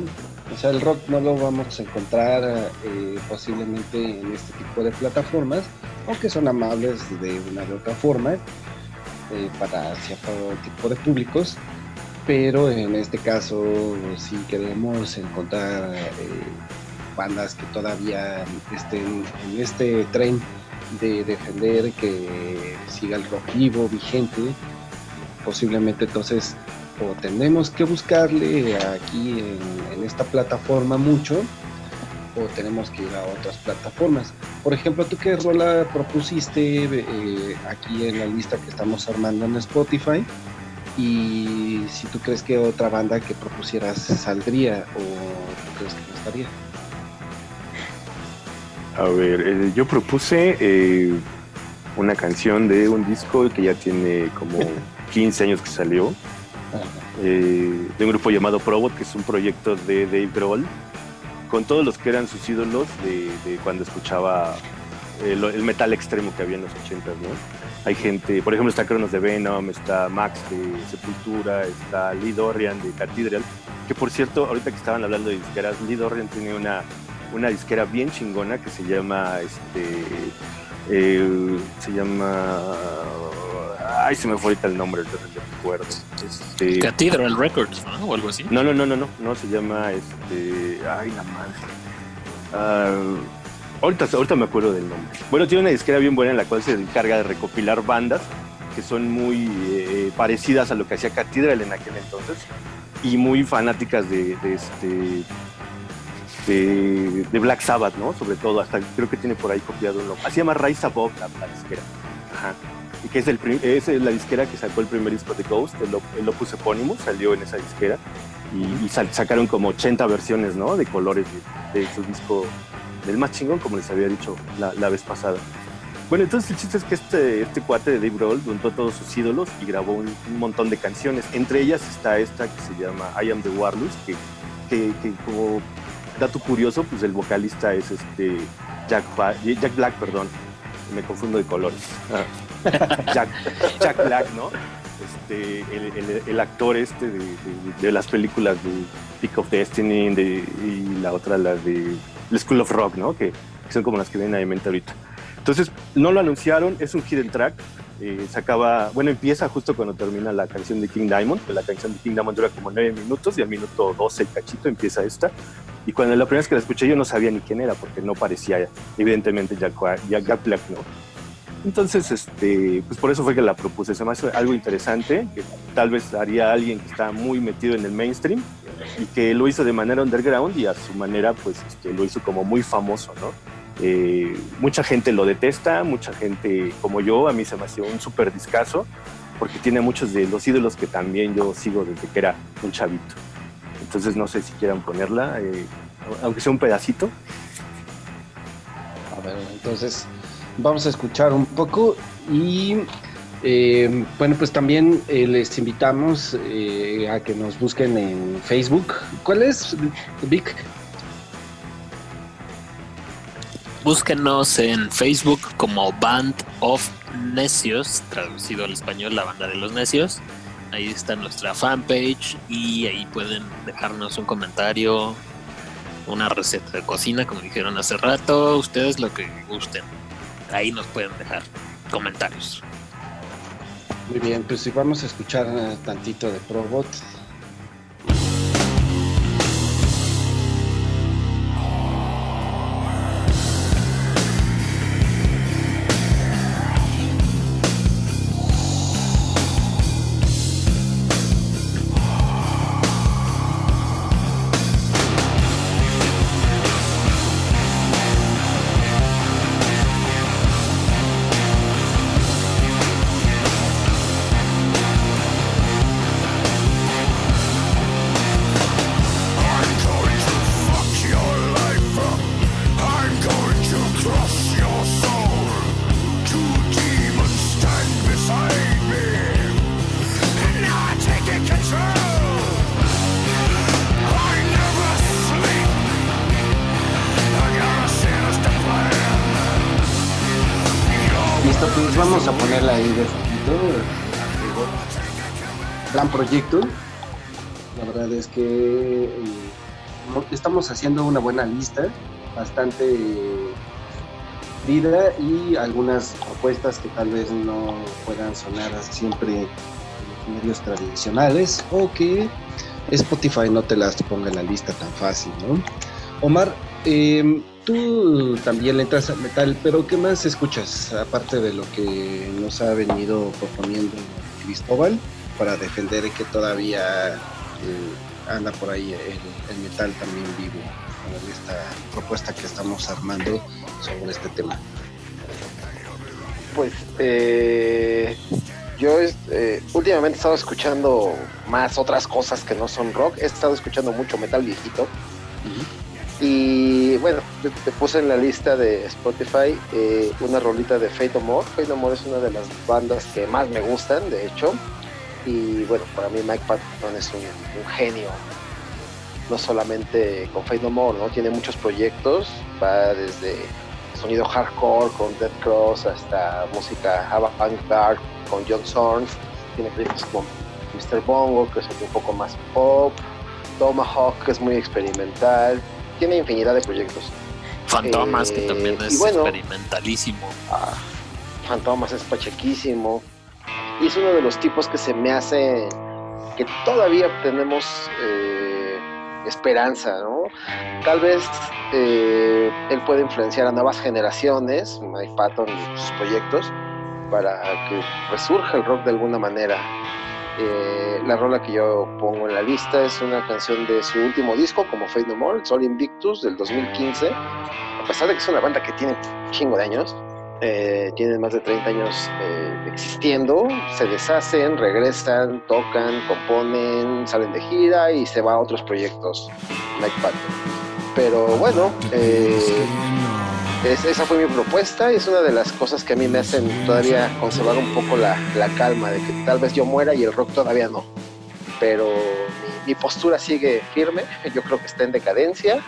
O sea, el rock no lo vamos a encontrar eh, posiblemente en este tipo de plataformas, aunque son amables de una u otra forma eh, para cierto tipo de públicos, pero en este caso si queremos encontrar eh, bandas que todavía estén en este tren de defender que siga el rock vivo, vigente, posiblemente entonces o tenemos que buscarle aquí en, esta plataforma mucho o tenemos que ir a otras plataformas. Por ejemplo, tú qué rola propusiste eh, aquí en la lista que estamos armando en Spotify y si tú crees que otra banda que propusieras saldría o tú crees que no estaría. A ver, eh, yo propuse eh, una canción de un disco que ya tiene como <laughs> 15 años que salió, eh, de un grupo llamado Probot, que es un proyecto de Dave Grohl, con todos los que eran sus ídolos de, cuando escuchaba el, metal extremo que había en los 80, ¿no? Hay gente, por ejemplo, está Cronos de Venom, está Max de Sepultura, está Lee Dorian de Cathedral, que por cierto, ahorita que estaban hablando de disqueras, Lee Dorian tiene una, una disquera bien chingona que se llama, este, eh, se llama, ay, se me fue ahorita el nombre, no recuerdo. Este, Cathedral Records, ¿no? O algo así. No, no, no, no, no, no, se llama, este, ay, la madre. Uh, ahorita, ahorita me acuerdo del nombre. Bueno, tiene una disquera bien buena en la cual se encarga de recopilar bandas que son muy eh, parecidas a lo que hacía Cathedral en aquel entonces y muy fanáticas de, este de, Black Sabbath, ¿no? Sobre todo, hasta creo que tiene por ahí copiado uno. Así llama Rise Above la, disquera. Ajá. Y que es, el es la disquera que sacó el primer disco de Ghost, el, el Opus Epónimo, salió en esa disquera. Y, sacaron como 80 versiones, ¿no? De colores de, de su disco del más chingón, como les había dicho la, vez pasada. Bueno, entonces el chiste es que este, este cuate de Dave Grohl juntó todos sus ídolos y grabó un, montón de canciones. Entre ellas está esta que se llama I Am the Warlords, que, que, como dato curioso, pues el vocalista es este Jack, Jack Black, perdón, me confundo de colores. <laughs> Jack, Jack Black, ¿no? Este, el, actor este de, las películas de Peak of Destiny y la otra, la de el School of Rock, ¿no? Que, son como las que vienen a mi mente ahorita. Entonces, no lo anunciaron, es un hidden track. Eh, se acaba, bueno, empieza justo cuando termina la canción de King Diamond, que la canción de King Diamond dura como nueve minutos y al minuto 12 cachito empieza esta. Y cuando la primera vez que la escuché yo no sabía ni quién era porque no parecía evidentemente Jack, Jack Black, ¿no? Entonces, este, pues por eso fue que la propuse. Se me hace algo interesante, que tal vez haría alguien que está muy metido en el mainstream y que lo hizo de manera underground y a su manera, pues este, lo hizo como muy famoso, ¿no? Eh, mucha gente lo detesta, mucha gente como yo, a mí se me hacía un súper discazo, porque tiene muchos de los ídolos que también yo sigo desde que era un chavito. Entonces no sé si quieran ponerla, eh, aunque sea un pedacito. A ver, entonces vamos a escuchar un poco y eh, bueno, pues también eh, les invitamos eh, a que nos busquen en Facebook. ¿Cuál es, Vic? Búsquenos en Facebook como Band of Necios, traducido al español, la banda de los necios. Ahí está nuestra fanpage y ahí pueden dejarnos un comentario, una receta de cocina, como dijeron hace rato, ustedes lo que gusten ahí nos pueden dejar comentarios. Muy bien, pues si vamos a escuchar eh, tantito de Probot, proyecto. La verdad es que eh, estamos haciendo una buena lista, bastante vida y algunas propuestas que tal vez no puedan sonar siempre en los medios tradicionales o que Spotify no te las ponga en la lista tan fácil, ¿no? Omar, em, tú también entras al metal, pero ¿qué más escuchas aparte de lo que nos ha venido proponiendo Cristóbal? Para defender que todavía eh, anda por ahí el, metal también vivo con esta propuesta que estamos armando sobre este tema. Pues eh, yo eh, últimamente he estado escuchando más otras cosas que no son rock. He estado escuchando mucho metal viejito. Y Y bueno, te, puse en la lista de Spotify eh, una rolita de Fate No More. Fate No More es una de las bandas que más me gustan, de hecho. Y bueno, para mí Mike Patton es un, genio. No solamente con Fate No More, ¿no? Tiene muchos proyectos. Va desde sonido hardcore con Dead Cross hasta música avant-garde con John Zorn. Tiene proyectos como Mr. Bongo, que es un poco más pop. Tomahawk, que es muy experimental. Tiene infinidad de proyectos. Fantomas, que también eh, es experimentalísimo. Ah, Fantomas es pachequísimo. Es uno de los tipos que se me hace que todavía tenemos eh, esperanza, ¿no? Tal vez eh, él puede influenciar a nuevas generaciones, Mike Patton y sus proyectos, para que resurja el rock de alguna manera. Eh, la rola que yo pongo en la lista es una canción de su último disco, como Fate No More, Sol Invictus, del 2015. A pesar de que es una banda que tiene chingo de años, eh, tienen más de 30 años eh, existiendo, se deshacen, regresan, tocan, componen, salen de gira y se va a otros proyectos, like Pero bueno, eh, esa fue mi propuesta y es una de las cosas que a mí me hacen todavía conservar un poco la, calma de que tal vez yo muera y el rock todavía no. Pero mi postura sigue firme, <laughs> yo creo que está en decadencia,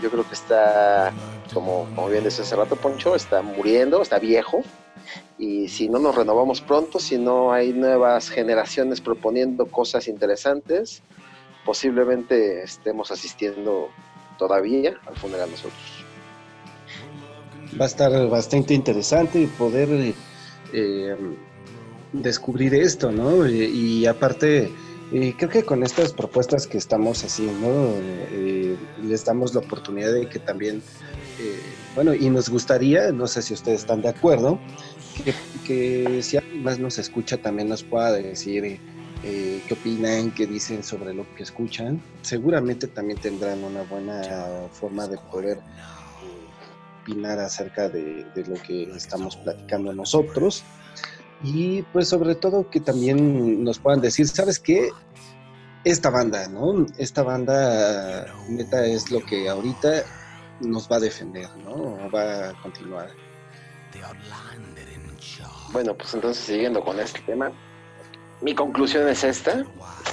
yo creo que está como, como bien decía hace rato Poncho, está muriendo, está viejo, y si no nos renovamos pronto, si no hay nuevas generaciones proponiendo cosas interesantes, posiblemente estemos asistiendo todavía al funeral nosotros. Va a estar bastante interesante poder eh, descubrir esto, ¿no? y aparte y creo que con estas propuestas que estamos haciendo, eh, les damos la oportunidad de que también, eh, bueno, y nos gustaría, no sé si ustedes están de acuerdo, que, si alguien más nos escucha también nos pueda decir eh, qué opinan, qué dicen sobre lo que escuchan. Seguramente también tendrán una buena forma de poder opinar acerca de lo que estamos platicando nosotros. Y pues sobre todo que también nos puedan decir, ¿sabes qué? Esta banda, ¿no? Esta banda neta es lo que ahorita nos va a defender, ¿no? Va a continuar. Bueno, pues entonces siguiendo con este tema, mi conclusión es esta.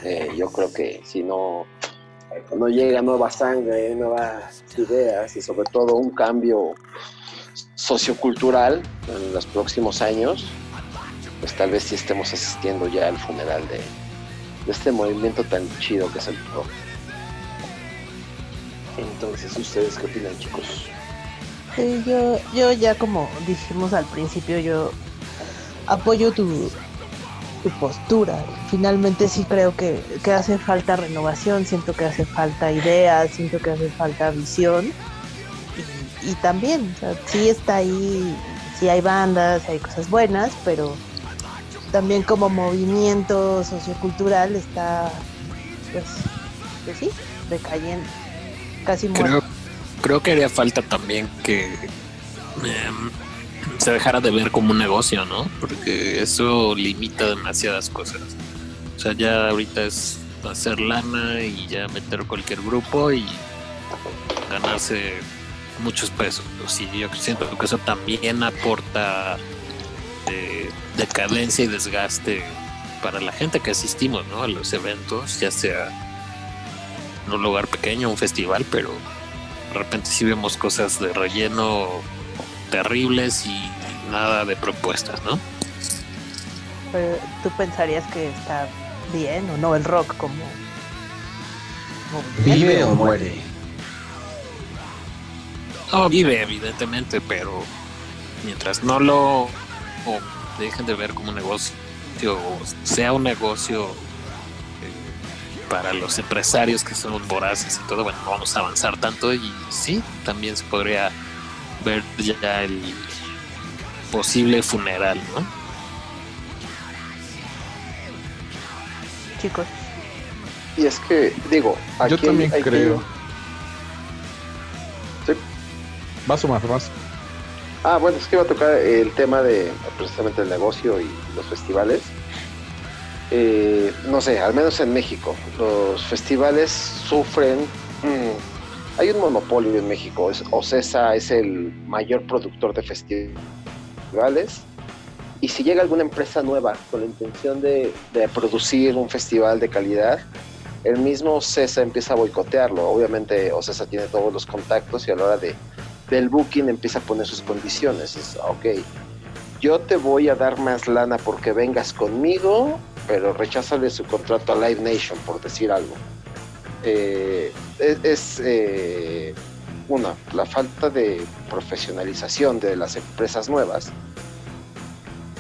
Eh, yo creo que si no, no llega nueva sangre, nuevas ideas y sobre todo un cambio sociocultural en los próximos años, pues tal vez sí estemos asistiendo ya al funeral de, este movimiento tan chido que es el rock. Entonces, ¿ustedes qué opinan, chicos? yo, yo ya como dijimos al principio, yo apoyo tu, tu postura. Finalmente sí creo que, hace falta renovación, siento que hace falta ideas, siento que hace falta visión. Y, también, o sea, sí está ahí, sí hay bandas, hay cosas buenas, pero también como movimiento sociocultural está, pues, pues sí, decayendo, casi creo, Creo que haría falta también que em, se dejara de ver como un negocio, ¿no? Porque eso limita demasiadas cosas. O sea, ya ahorita es hacer lana y ya meter cualquier grupo y ganarse muchos pesos. Y yo siento que eso también aporta decadencia y desgaste para la gente que asistimos ¿no? a los eventos, ya sea en un lugar pequeño, un festival, pero de repente sí vemos cosas de relleno terribles y nada de propuestas, ¿no? ¿Tú pensarías que está bien o no el rock como... ¿Vive o muere? No, vive evidentemente, pero mientras no lo dejen de ver como un negocio, sea un negocio eh, para los empresarios que son voraces y todo, bueno, no vamos a avanzar tanto y sí, también se podría ver ya el posible funeral, ¿no? Chicos. Y es que, digo, yo también creo. ¿Sí? Más o más, más. Ah, bueno, es que iba a tocar el tema de precisamente el negocio y los festivales. Eh, no sé, al menos en México, los festivales sufren mm, hay un monopolio en México. Ocesa es el mayor productor de festivales. Y si llega alguna empresa nueva con la intención de, producir un festival de calidad, el mismo Ocesa empieza a boicotearlo. Obviamente Ocesa tiene todos los contactos y a la hora de, del booking empieza a poner sus condiciones. Es, ok, yo te voy a dar más lana porque vengas conmigo, pero recházale su contrato a Live Nation, por decir algo. Eh, es, eh, una, la falta de profesionalización de las empresas nuevas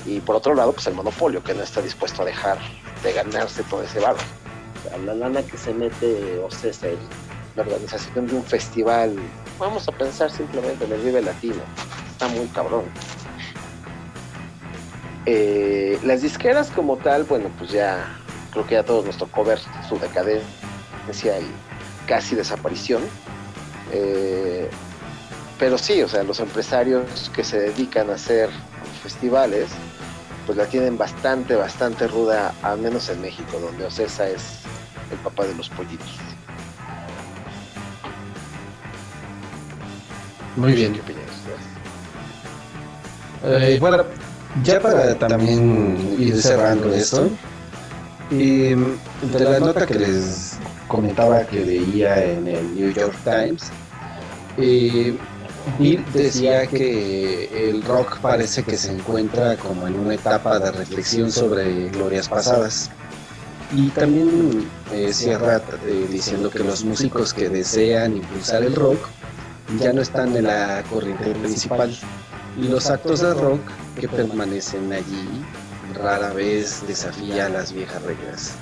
y por otro lado, pues el monopolio que no está dispuesto a dejar de ganarse todo ese barro. la lana que se mete o sea, la organización de un festival, vamos a pensar simplemente en el Vive Latino, está muy cabrón. Eh, las disqueras como tal, bueno, pues ya creo que ya todos nos tocó ver su decadencia y casi desaparición. Eh, pero sí, o sea, los empresarios que se dedican a hacer festivales, pues la tienen bastante, bastante ruda, al menos en México, donde Ocesa es el papá de los pollitos. Muy bien. ¿Qué opinas? Eh, bueno, ya para también ir cerrando esto, y de la nota que les comentaba que veía en el New York Times, eh, Bill decía que el rock parece que se encuentra como en una etapa de reflexión sobre glorias pasadas. Y también eh, cierra eh, diciendo que los músicos que desean impulsar el rock ya no están en la corriente principal. Y los actos de rock que permanecen allí rara vez desafían las viejas reglas.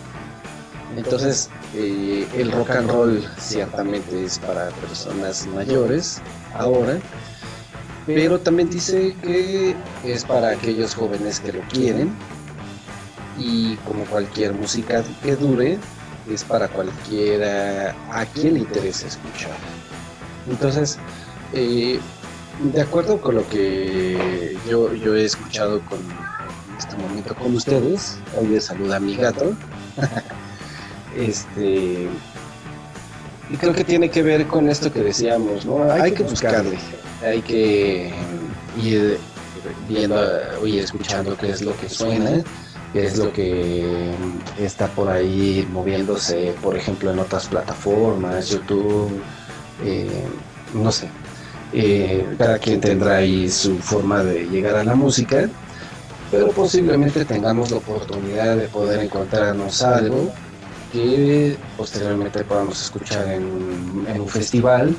Entonces, eh, el rock and roll ciertamente es para personas mayores ahora, pero también dice que es para aquellos jóvenes que lo quieren y como cualquier música que dure, es para cualquiera a quien le interese escuchar. Entonces, eh, de acuerdo con lo que yo, yo he escuchado con, en este momento con ustedes, hoy les saluda a mi gato. <laughs> Este, y creo que tiene que ver con esto que decíamos, ¿no? Hay, que buscarle, hay que ir viendo y escuchando qué es lo que suena, qué es lo que está por ahí moviéndose, por ejemplo, en otras plataformas, YouTube, eh, no sé. Eh, cada quien tendrá ahí su forma de llegar a la música, pero posiblemente tengamos la oportunidad de poder encontrarnos algo que posteriormente podamos escuchar en, un festival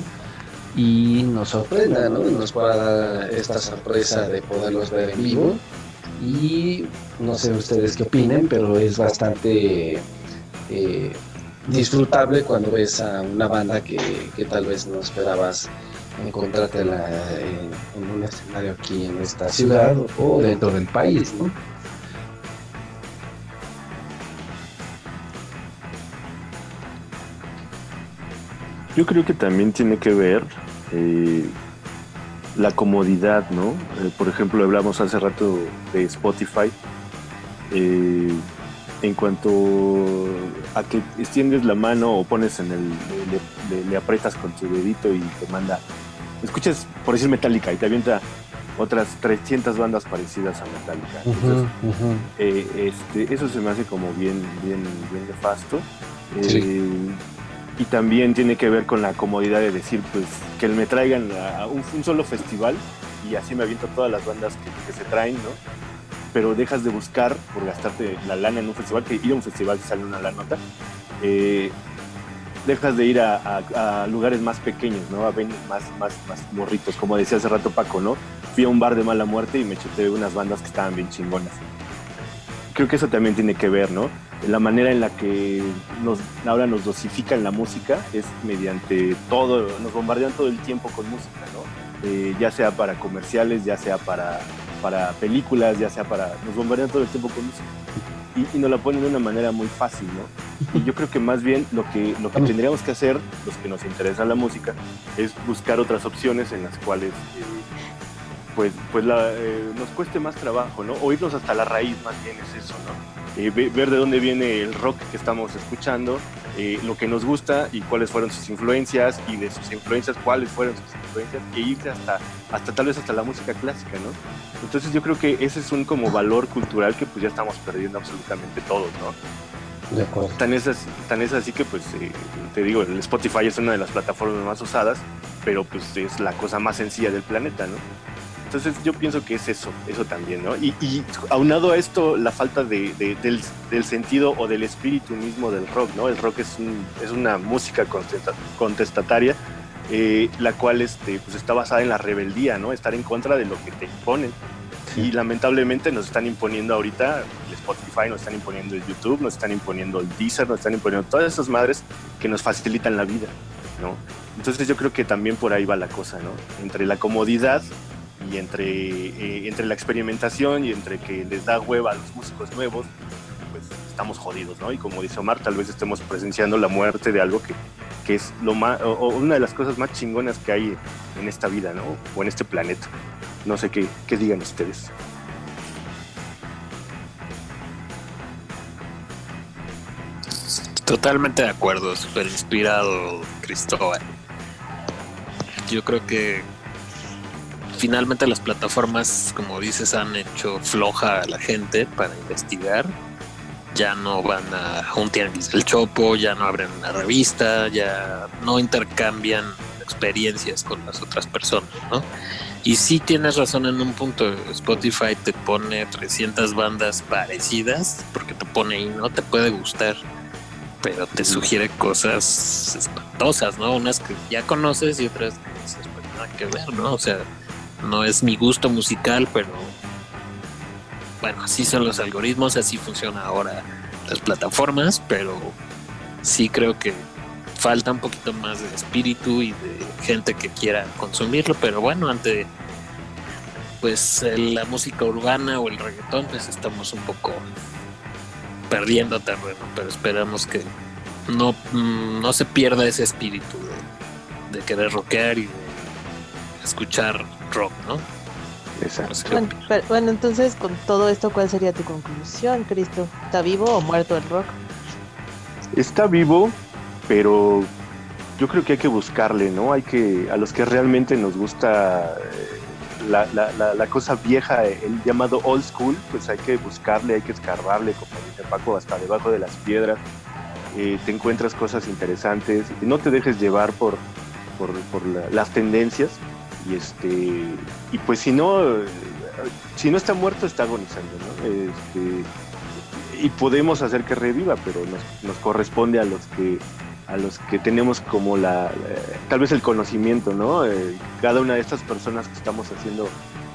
y nos sorprenda, ¿no? Nos pueda dar esta sorpresa de poderlos ver en vivo. Y no sé ustedes qué opinen, pero es bastante eh, disfrutable cuando ves a una banda que, tal vez no esperabas encontrarte en, en, un escenario aquí en esta ciudad o dentro del país, ¿no? Yo creo que también tiene que ver eh, la comodidad, ¿no? Eh, por ejemplo, hablamos hace rato de Spotify. Eh, en cuanto a que extiendes la mano o pones en el, le, aprietas con tu dedito y te manda, escuchas por decir Metallica y te avienta otras 300 bandas parecidas a Metallica. este, eso se me hace como bien, bien, bien nefasto. Y también tiene que ver con la comodidad de decir, pues, que me traigan a un, solo festival y así me aviento todas las bandas que, se traen, ¿no? Pero dejas de buscar por gastarte la lana en un festival, que ir a un festival sale una la nota. Eh, dejas de ir a, lugares más pequeños, ¿no? A ven más, más, más morritos, como decía hace rato Paco, ¿no? Fui a un bar de mala muerte y me chuté unas bandas que estaban bien chingonas. Creo que eso también tiene que ver, ¿no? la manera en la que nos, ahora nos dosifican la música es mediante todo, nos bombardean todo el tiempo con música, ¿no? Eh, ya sea para comerciales, ya sea para, para películas, ya sea para... Nos bombardean todo el tiempo con música. Y, y, nos la ponen de una manera muy fácil, ¿no? Y yo creo que más bien lo que, lo que tendríamos que hacer, los que nos interesa la música, es buscar otras opciones en las cuales... Eh, pues, pues eh, nos cueste más trabajo, ¿no? Oírnos hasta la raíz más bien es eso, ¿no? Eh, ver de dónde viene el rock que estamos escuchando, eh, lo que nos gusta y cuáles fueron sus influencias y de sus influencias cuáles fueron sus influencias e irse hasta, hasta tal vez hasta la música clásica, ¿no? Entonces yo creo que ese es un como valor cultural que pues ya estamos perdiendo absolutamente todos, ¿no? De acuerdo. Tan es, así, tan es así que pues eh, te digo, el Spotify es una de las plataformas más usadas, pero pues es la cosa más sencilla del planeta, ¿no? Entonces yo pienso que es eso, eso también, ¿no? Y, y aunado a esto, la falta de, de, del, del, sentido o del espíritu mismo del rock, ¿no? El rock es, un, es una música contestataria, eh, la cual este, pues está basada en la rebeldía, ¿no? Estar en contra de lo que te imponen. Y lamentablemente nos están imponiendo ahorita el Spotify, nos están imponiendo el YouTube, nos están imponiendo el Deezer, nos están imponiendo todas esas madres que nos facilitan la vida, ¿no? Entonces yo creo que también por ahí va la cosa, ¿no? Entre la comodidad y entre, eh, entre la experimentación y entre que les da hueva a los músicos nuevos, pues estamos jodidos, ¿no? Y como dice Omar, tal vez estemos presenciando la muerte de algo que, que es lo más, o, una de las cosas más chingonas que hay en esta vida, ¿no? O en este planeta. No sé qué, qué digan ustedes. Totalmente de acuerdo, súper inspirado Cristóbal. Yo creo que finalmente las plataformas, como dices, han hecho floja a la gente para investigar. Ya no van a un tianguis del chopo, ya no abren una revista, ya no intercambian experiencias con las otras personas, ¿no? Y sí tienes razón en un punto, Spotify te pone 300 bandas parecidas, porque te pone ahí, no te puede gustar, pero te sugiere cosas espantosas, ¿no? Unas que ya conoces y otras que dices, pues nada que ver, ¿no? O sea, no es mi gusto musical, pero bueno, así son los algoritmos, así funciona ahora las plataformas, pero sí creo que falta un poquito más de espíritu y de gente que quiera consumirlo, pero bueno, ante pues la música urbana o el reggaetón, pues estamos un poco perdiendo terreno, pero esperamos que no, no se pierda ese espíritu de, de querer rockear y de escuchar rock, ¿no? Exacto. Bueno, pero, bueno, entonces con todo esto, ¿cuál sería tu conclusión, Cristo? ¿Está vivo o muerto el rock? Está vivo, pero yo creo que hay que buscarle, ¿no? Hay que, a los que realmente nos gusta la, la, la, la cosa vieja, el llamado old school, pues hay que buscarle, hay que escarbarle, como dice Paco, hasta debajo de las piedras. Eh, te encuentras cosas interesantes, no te dejes llevar por, por, por las tendencias, y este y pues si no si no está muerto está agonizando ¿no? este, y podemos hacer que reviva pero nos, corresponde a los que a los que tenemos como la eh, tal vez el conocimiento no eh, cada una de estas personas que estamos haciendo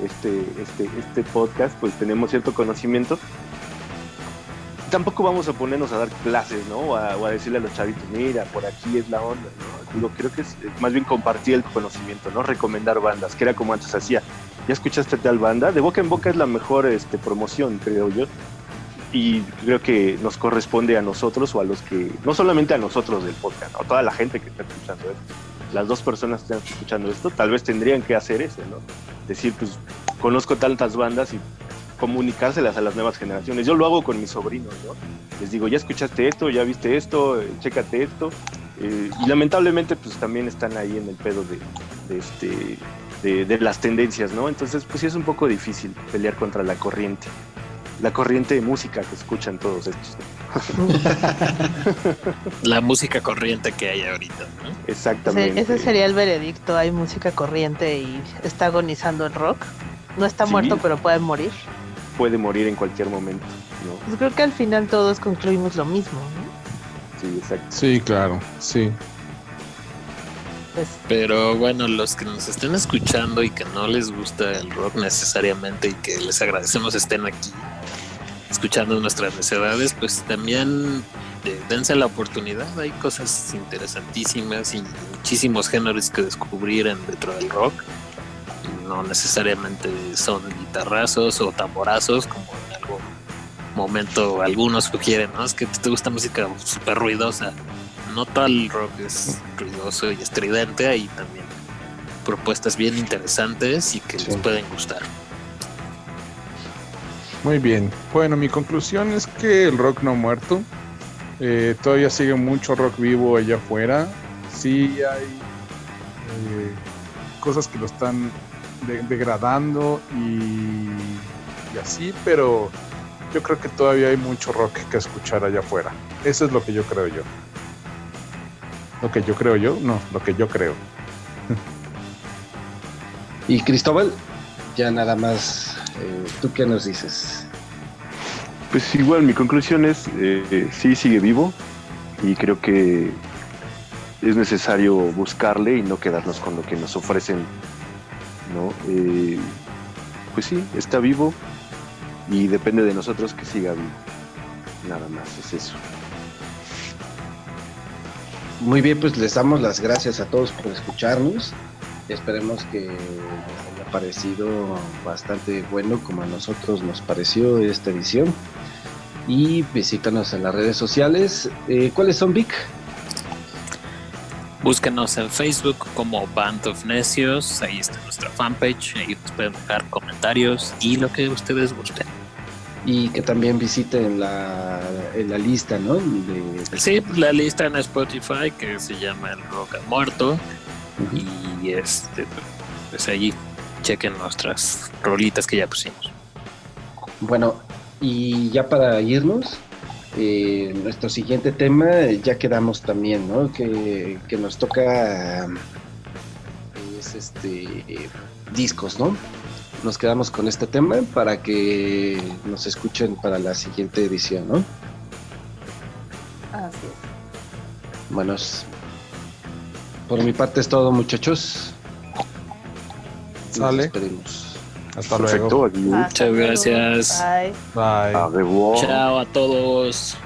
este este este podcast pues tenemos cierto conocimiento tampoco vamos a ponernos a dar clases, ¿no? O a, decirle a los chavitos, mira, por aquí es la onda, ¿no? Creo que es, más bien compartir el conocimiento, ¿no? Recomendar bandas, que era como antes hacía. ¿Ya escuchaste tal banda? De boca en boca es la mejor este, promoción, creo yo. Y creo que nos corresponde a nosotros o a los que, no solamente a nosotros del podcast. A toda la gente que está escuchando esto. Las dos personas que están escuchando esto, tal vez tendrían que hacer eso, ¿no? Decir, pues, conozco tantas bandas y comunicárselas a las nuevas generaciones. Yo lo hago con mis sobrinos, ¿no? Les digo, ya escuchaste esto, ya viste esto, eh, chécate esto. Eh, y lamentablemente, pues también están ahí en el pedo de, de este, de, de, las tendencias, ¿no? Entonces, pues sí es un poco difícil pelear contra la corriente. La corriente de música que escuchan todos estos. <laughs> la música corriente que hay ahorita, ¿no? Exactamente. Ese sería el veredicto. Hay música corriente y está agonizando el rock. No está sí. muerto, pero puede morir puede morir en cualquier momento. ¿no? Pues creo que al final todos concluimos lo mismo, ¿no? Sí, exacto. Sí, claro, sí. Pues, Pero bueno, los que nos estén escuchando y que no les gusta el rock necesariamente y que les agradecemos estén aquí escuchando nuestras necesidades, pues también eh, dense la oportunidad. Hay cosas interesantísimas y muchísimos géneros que descubrir en, dentro del rock no necesariamente son guitarrazos o tamborazos como en algún momento algunos sugieren, ¿no? Es que te gusta música súper ruidosa. No todo el rock es ruidoso y estridente, hay también propuestas bien interesantes y que sí. les pueden gustar. Muy bien. Bueno, mi conclusión es que el rock no ha muerto. Eh, todavía sigue mucho rock vivo allá afuera. Sí hay eh, cosas que lo están degradando y, y así, pero yo creo que todavía hay mucho rock que escuchar allá afuera. Eso es lo que yo creo yo. Lo que yo creo yo, no, lo que yo creo. <laughs> y Cristóbal, ya nada más, eh, ¿tú qué nos dices? Pues igual, mi conclusión es, eh, sí sigue vivo y creo que es necesario buscarle y no quedarnos con lo que nos ofrecen, ¿no? Eh, pues sí, está vivo y depende de nosotros que siga vivo. Nada más, es eso. Muy bien, pues les damos las gracias a todos por escucharnos. Esperemos que les haya parecido bastante bueno como a nosotros nos pareció esta edición. Y visítanos en las redes sociales. Eh, ¿Cuáles son, Vic? Búsquenos en Facebook como Band of Necios, ahí está nuestra fanpage, ahí nos pueden dejar comentarios y lo que ustedes gusten. Y que también visiten la, en la lista, ¿no? Sí, la lista en Spotify que se llama El Rock Muerto. Y este, pues allí chequen nuestras rolitas que ya pusimos. Bueno, y ya para irnos, eh, nuestro siguiente tema ya quedamos también, ¿no? Que, nos toca es este discos, ¿no? Nos quedamos con este tema para que nos escuchen para la siguiente edición, ¿no? Así es. Bueno, por mi parte es todo, muchachos. Sale. Nos despedimos. Hasta Perfecto, luego. Muchas gracias. Bye. Bye. Chao a todos.